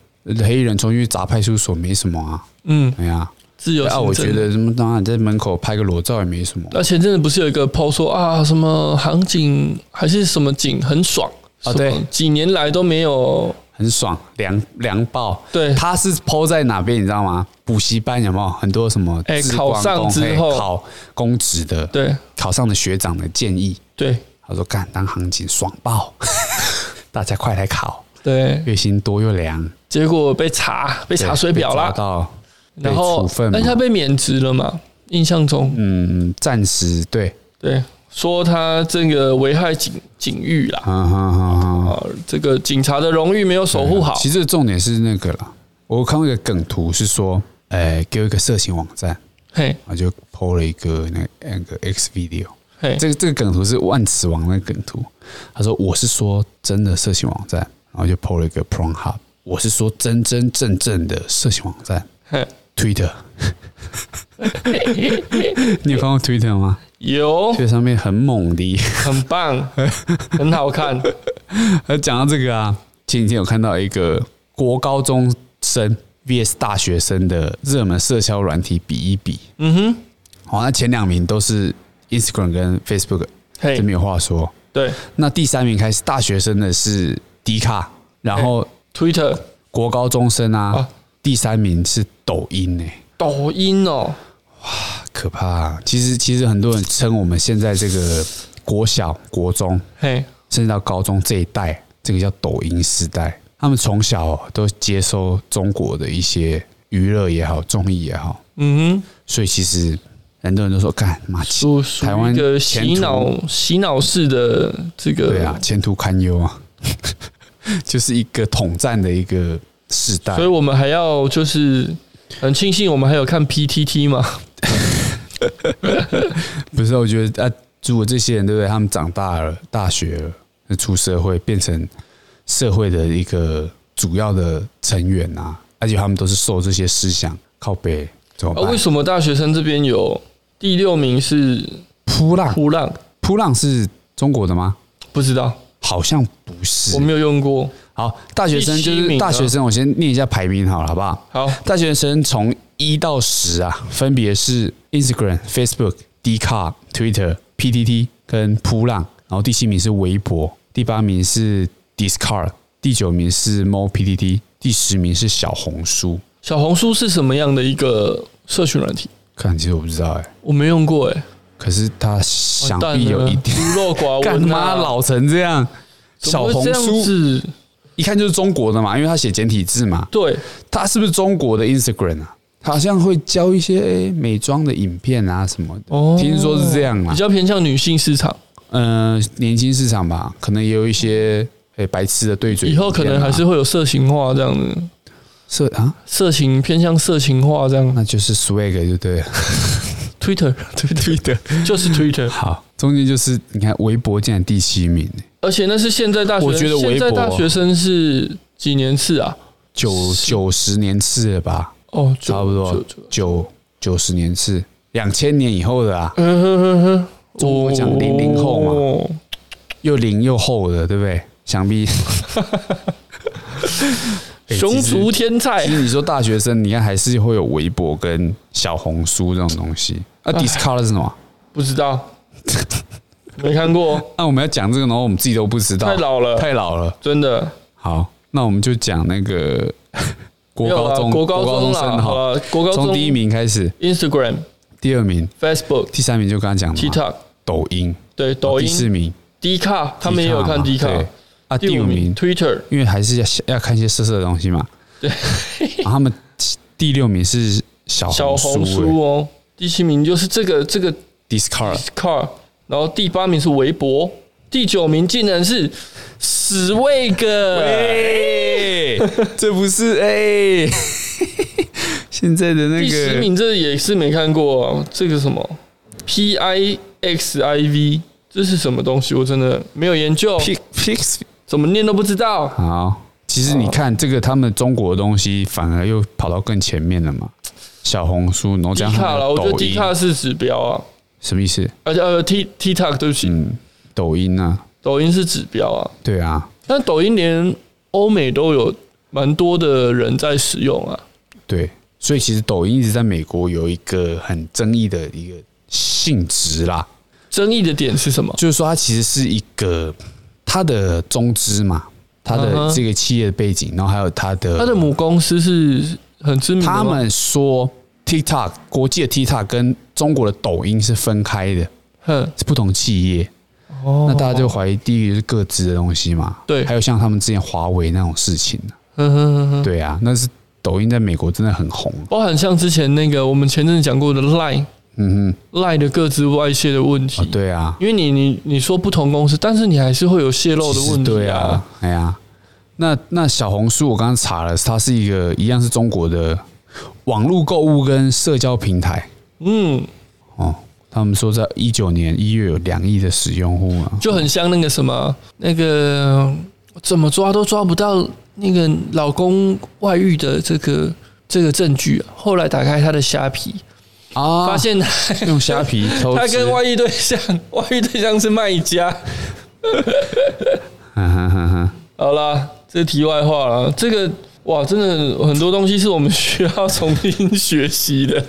黑衣人冲进去砸派出所没什么啊。嗯，对呀，自由。啊，我觉得什么当然在门口拍个裸照也没什么。那前阵子不是有一个 PO 说啊，什么航警还是什么警很爽啊？对，几年来都没有。很爽，凉凉爆。对，他是 po 在哪边，你知道吗？补习班有没有很多什么？哎，考上之后考公职的，对，考上的学长的建议，对，他说干当航警爽爆，大家快来考，对，月薪多又凉。结果被查，被查水表了，到然后，但他被免职了嘛？印象中，嗯，暂时对对，说他这个危害警警誉啦，嗯哼哼哼，啊，这个警察的荣誉没有守护好。其实重点是那个啦，我看过一个梗图是说，哎，给我一个色情网站，嘿，我就 PO 了一个那那个 X video，嘿，这个这个梗图是万磁王那个梗图，他说我是说真的色情网站，然后就 PO 了一个 Pornhub，我是说真真正正的色情网站嘿，Twitter，你有看过 Twitter 吗？有，这上面很猛的，很棒，很好看。而讲到这个啊，前几天有看到一个国高中生 VS 大学生的热门社交软体比一比。嗯哼，好，那前两名都是 Instagram 跟 Facebook，嘿。这没有话说。对。那第三名开始大学生的是 D 卡，然后，Twitter，国高中生啊，啊第三名是抖音呢、抖音哦，哇可怕、啊。其实其实很多人称我们现在这个国小、国中。嘿，甚至到高中这一代，这个叫抖音时代，他们从小都接收中国的一些娱乐也好，综艺也好，嗯哼，所以其实很多人都说，干妈，台湾于一个前途洗脑洗脑式的这个，对啊，前途堪忧啊，就是一个统战的一个时代所以。我们还要就是很庆幸我们还有看 PTT 嘛，不是，我觉得啊，如果这些人对不对？他们长大了，大学了，出社会，变成社会的一个主要的成员啊，而且他们都是受这些思想靠背，怎么啊，为什么大学生这边有第六名是扑浪？扑浪？扑浪是中国的吗？不知道，好像不是。我没有用过。好，大学生就是大学生，我先念一下排名好了，好不好？好，大学生从一到十啊，分别是 Instagram、Facebook、Dcard、Twitter、PTT 跟扑浪，然后第七名是微博，第八名是 Discard，第九名是 Mo PTT，第十名是小红书。小红书是什么样的一个社群软体？看，其实我不知道哎、我没用过哎、可是他想必有一点。孤陋寡干闻啊！妈老成这样，小红书子一看就是中国的嘛，因为他写简体字嘛。对，他是不是中国的 Instagram 啊？他好像会教一些诶美妆的影片啊什么的，哦听说是这样嘛比。较偏向女性市场，嗯、年轻市场吧，可能也有一些诶白痴的对嘴、以后可能还是会有色情化这样的，色啊，色情偏向色情化这样。那就是 swag 就对了。Twitter，对 Twitter 就是 Twitter，好，中间就是你看微博竟然第七名，而且那是现在大学，我觉得现在大学生是几年次啊？九九十年次了吧，哦，差不多九九。十年次，两千年以后的啊，嗯哼哼哼，中国讲零零后嘛。哦。又零又厚的，对不对？想必。欸 熊其实族天才其实你说大学生，你看还是会有微博跟小红书这种东西。那 Discord 是什么？不知道，没看过，那我们要讲这个，然后我们自己都不知道，太老了。太老了。真的。好，那我们就讲那个 国高中国高中啦生好。哈，国高中从第一名开始，Instagram、第二名、Facebook、第三名就刚刚讲的 TikTok，抖音，对，抖音。第四、名。D 卡，他们也有看 D 卡嘛对。啊，第五名，Twitter，因为还是要要看一些色色的东西嘛。对，然后他们第六名是小小红书哦。第七名就是这个这个欸，Discord。Car，然后第八名是微博，第九名竟然是 Swag，哎，这不是哎、现在的那个。第十名这也是没看过、啊，这个什么？P I X I V，这是什么东西？我真的没有研究，Pix Pix 怎么念都不知道。好，其实你看这个他们中国的东西反而又跑到更前面了嘛。小红书，然后这样卡了，我觉得抖 D 音卡是指标啊，什么意思？而且呃 T T Talk 对不起，嗯，抖音啊，抖音是指标啊，对啊，但抖音连欧美都有蛮多的人在使用啊。对，所以其实抖音一直在美国有一个很争议的一个性质啦，争议的点是什么？就是说它其实是一个它的中资嘛，它的这个企业的背景，然后还有它的它的母公司是很知名他们说 TikTok 国际的 TikTok 跟中国的抖音是分开的，哼。是不同企业。哦。那大家就怀疑第一个就是各自的东西嘛，对。还有像他们之前华为那种事情，哼哼哼哼，对啊，那是抖音在美国真的很红，包含像之前那个我们前阵子讲过的 Line，嗯哼，，Lie 的各自外泄的问题，哦、对啊，因为你你你说不同公司，但是你还是会有泄露的问题、啊，对啊，哎呀，那那小红书我刚刚查了，它是一个一样是中国的网络购物跟社交平台，嗯，哦，他们说在一九年一月有两亿的使用户啊，就很像那个什么那个怎么抓都抓不到那个老公外遇的这个这个证据、啊，后来打开他的虾皮。啊！发现用虾皮 偷，他跟外遇对象，外遇对象是卖家。好了，这题外话了。这个哇，真的很多东西是我们 需要重新学习的。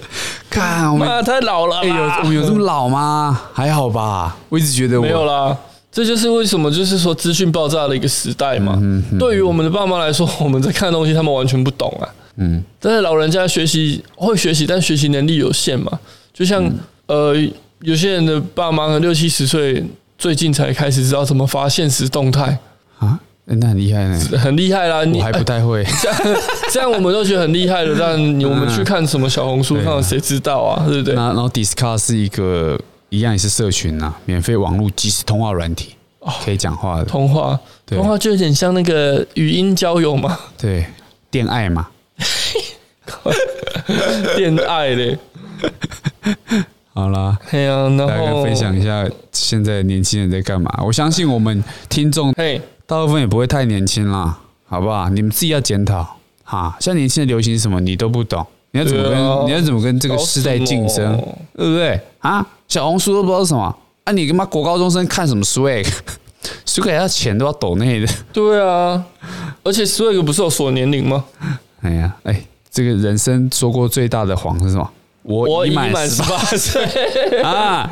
看，我们太老了。哎，有我们有这么老吗？还好吧。我一直觉得我没有啦。这就是为什么，就是说资讯爆炸的一个时代嘛。对于我们的爸妈来说，我们在看东西，他们完全不懂啊。嗯，但是老人家学习会学习，但学习能力有限嘛。就像、嗯、呃，有些人的爸妈可能六七十岁，最近才开始知道怎么发现实动态啊，那很厉害呢，很厉害啦。你我还不太会，这样这样我们都觉得很厉害了。但我们去看什么小红书，看了谁知道啊？对不对？那然后 Discuss 是一个一样也是社群呐，免费网络即时通话软体，可以讲话的通话，通话就有点像那个语音交友嘛，对，恋爱嘛。恋爱嘞，好啦，哎呀，然后分享一下现在年轻人在干嘛。我相信我们听众，嘿，大部分也不会太年轻啦，好不好？你们自己要检讨哈。像年轻人流行什么，你都不懂，你要怎么跟你要怎么跟这个时代竞争，对不对？啊，小红书都不知道什么啊？你他妈国高中生看什么 Swag？Swag 要钱都要抖内的，对啊，而且 Swag 不是有锁年龄吗？哎呀，哎，这个人生说过最大的谎是什么？我已满十八岁 啊！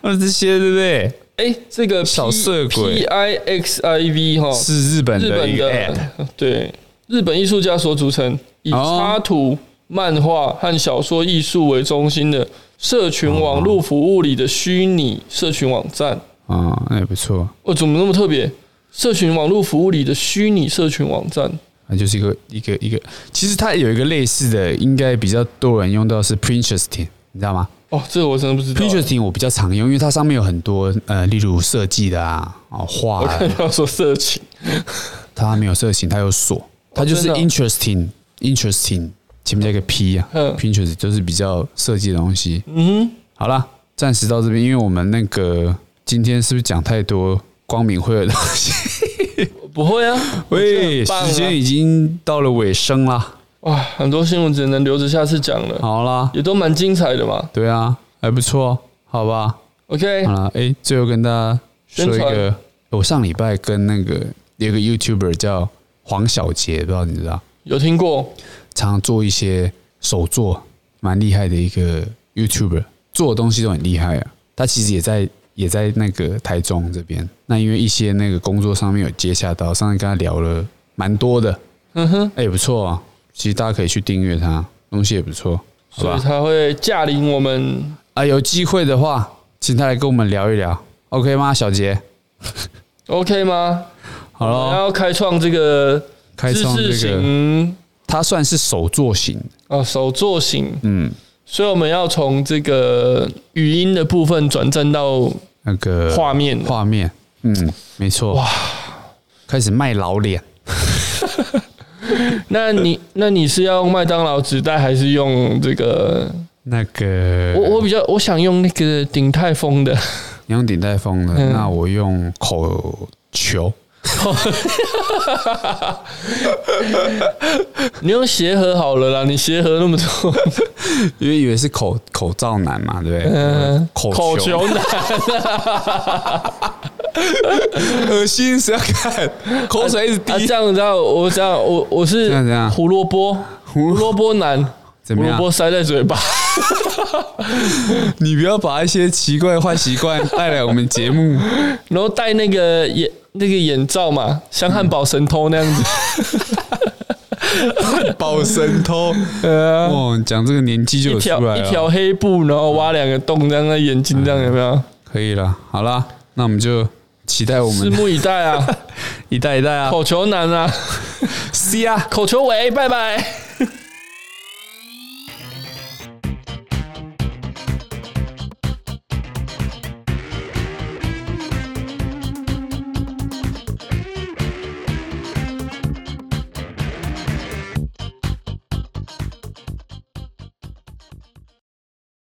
那这些对不对？哎，这个 P, 小色鬼 P I X I V 哈是日本的日本的对日本艺术家所组成，以插图、漫画和小说艺术为中心的社群网络服务里的虚拟社群网站啊、哦，那也不错。哦，怎么那么特别？社群网络服务里的虚拟社群网站。那就是一个一个一个，其实它有一个类似的，应该比较多人用到是 Pinterest，你知道吗？哦，这个我真的不知道。Pinterest 我比较常用，因为它上面有很多呃，例如设计的啊，哦画、啊。我看到说色情，它没有色情，它有锁，它就是 interesting，interesting，、哦、interesting，前面加一个 P 啊，Pinterest 就是比较设计的东西。嗯哼，好了，暂时到这边，因为我们那个今天是不是讲太多光明会的东西？不会啊，喂，时间已经到了尾声了。哇，很多新闻只能留着下次讲了。好啦，也都蛮精彩的嘛。对啊，还不错，好吧。OK，好了，哎，最后跟大家说一个，我上礼拜跟那个有个 YouTuber 叫黄小杰，不知道你知道？有听过，常常做一些手作，蛮厉害的一个 YouTuber，做的东西都很厉害啊。他其实也在。也在那个台中这边，那因为一些那个工作上面有接洽到，上次跟他聊了蛮多的，嗯哼，哎，也不错啊。其实大家可以去订阅他，东西也不错，所以他会驾临我们啊。有机会的话，请他来跟我们聊一聊，OK 吗？小杰，OK 吗？好了，我要开创这个开创这个，他算是手作型哦，手作型，嗯，所以我们要从这个语音的部分转战到。那个画面，画面，嗯，没错。哇，开始卖老脸。那你，那你是要用麦当劳纸袋，还是用这个？那个，我我比较，我想用那个鼎泰丰的。你用鼎泰丰的，嗯，那我用口球。你用鞋盒好了啦，你鞋盒那么多，因为以为是口口罩男嘛，对不对？嗯，口口球男，恶心，谁要看？口水一直滴。啊，这样子，我这样，我我是胡萝卜，胡萝卜男，胡萝卜塞在嘴巴。你不要把一些奇怪坏习惯带来我们节目，然后带那个眼那个眼罩嘛，像汉堡神偷那样子。汉堡神偷，呃，哇，讲这个年纪就有出来了。一条黑布，然后挖两个洞，这样的眼睛，这样有没有？可以了，好了，那我们就期待我们，拭目以待啊，一代一代啊，口球男啊，C 啊，口球尾，拜拜。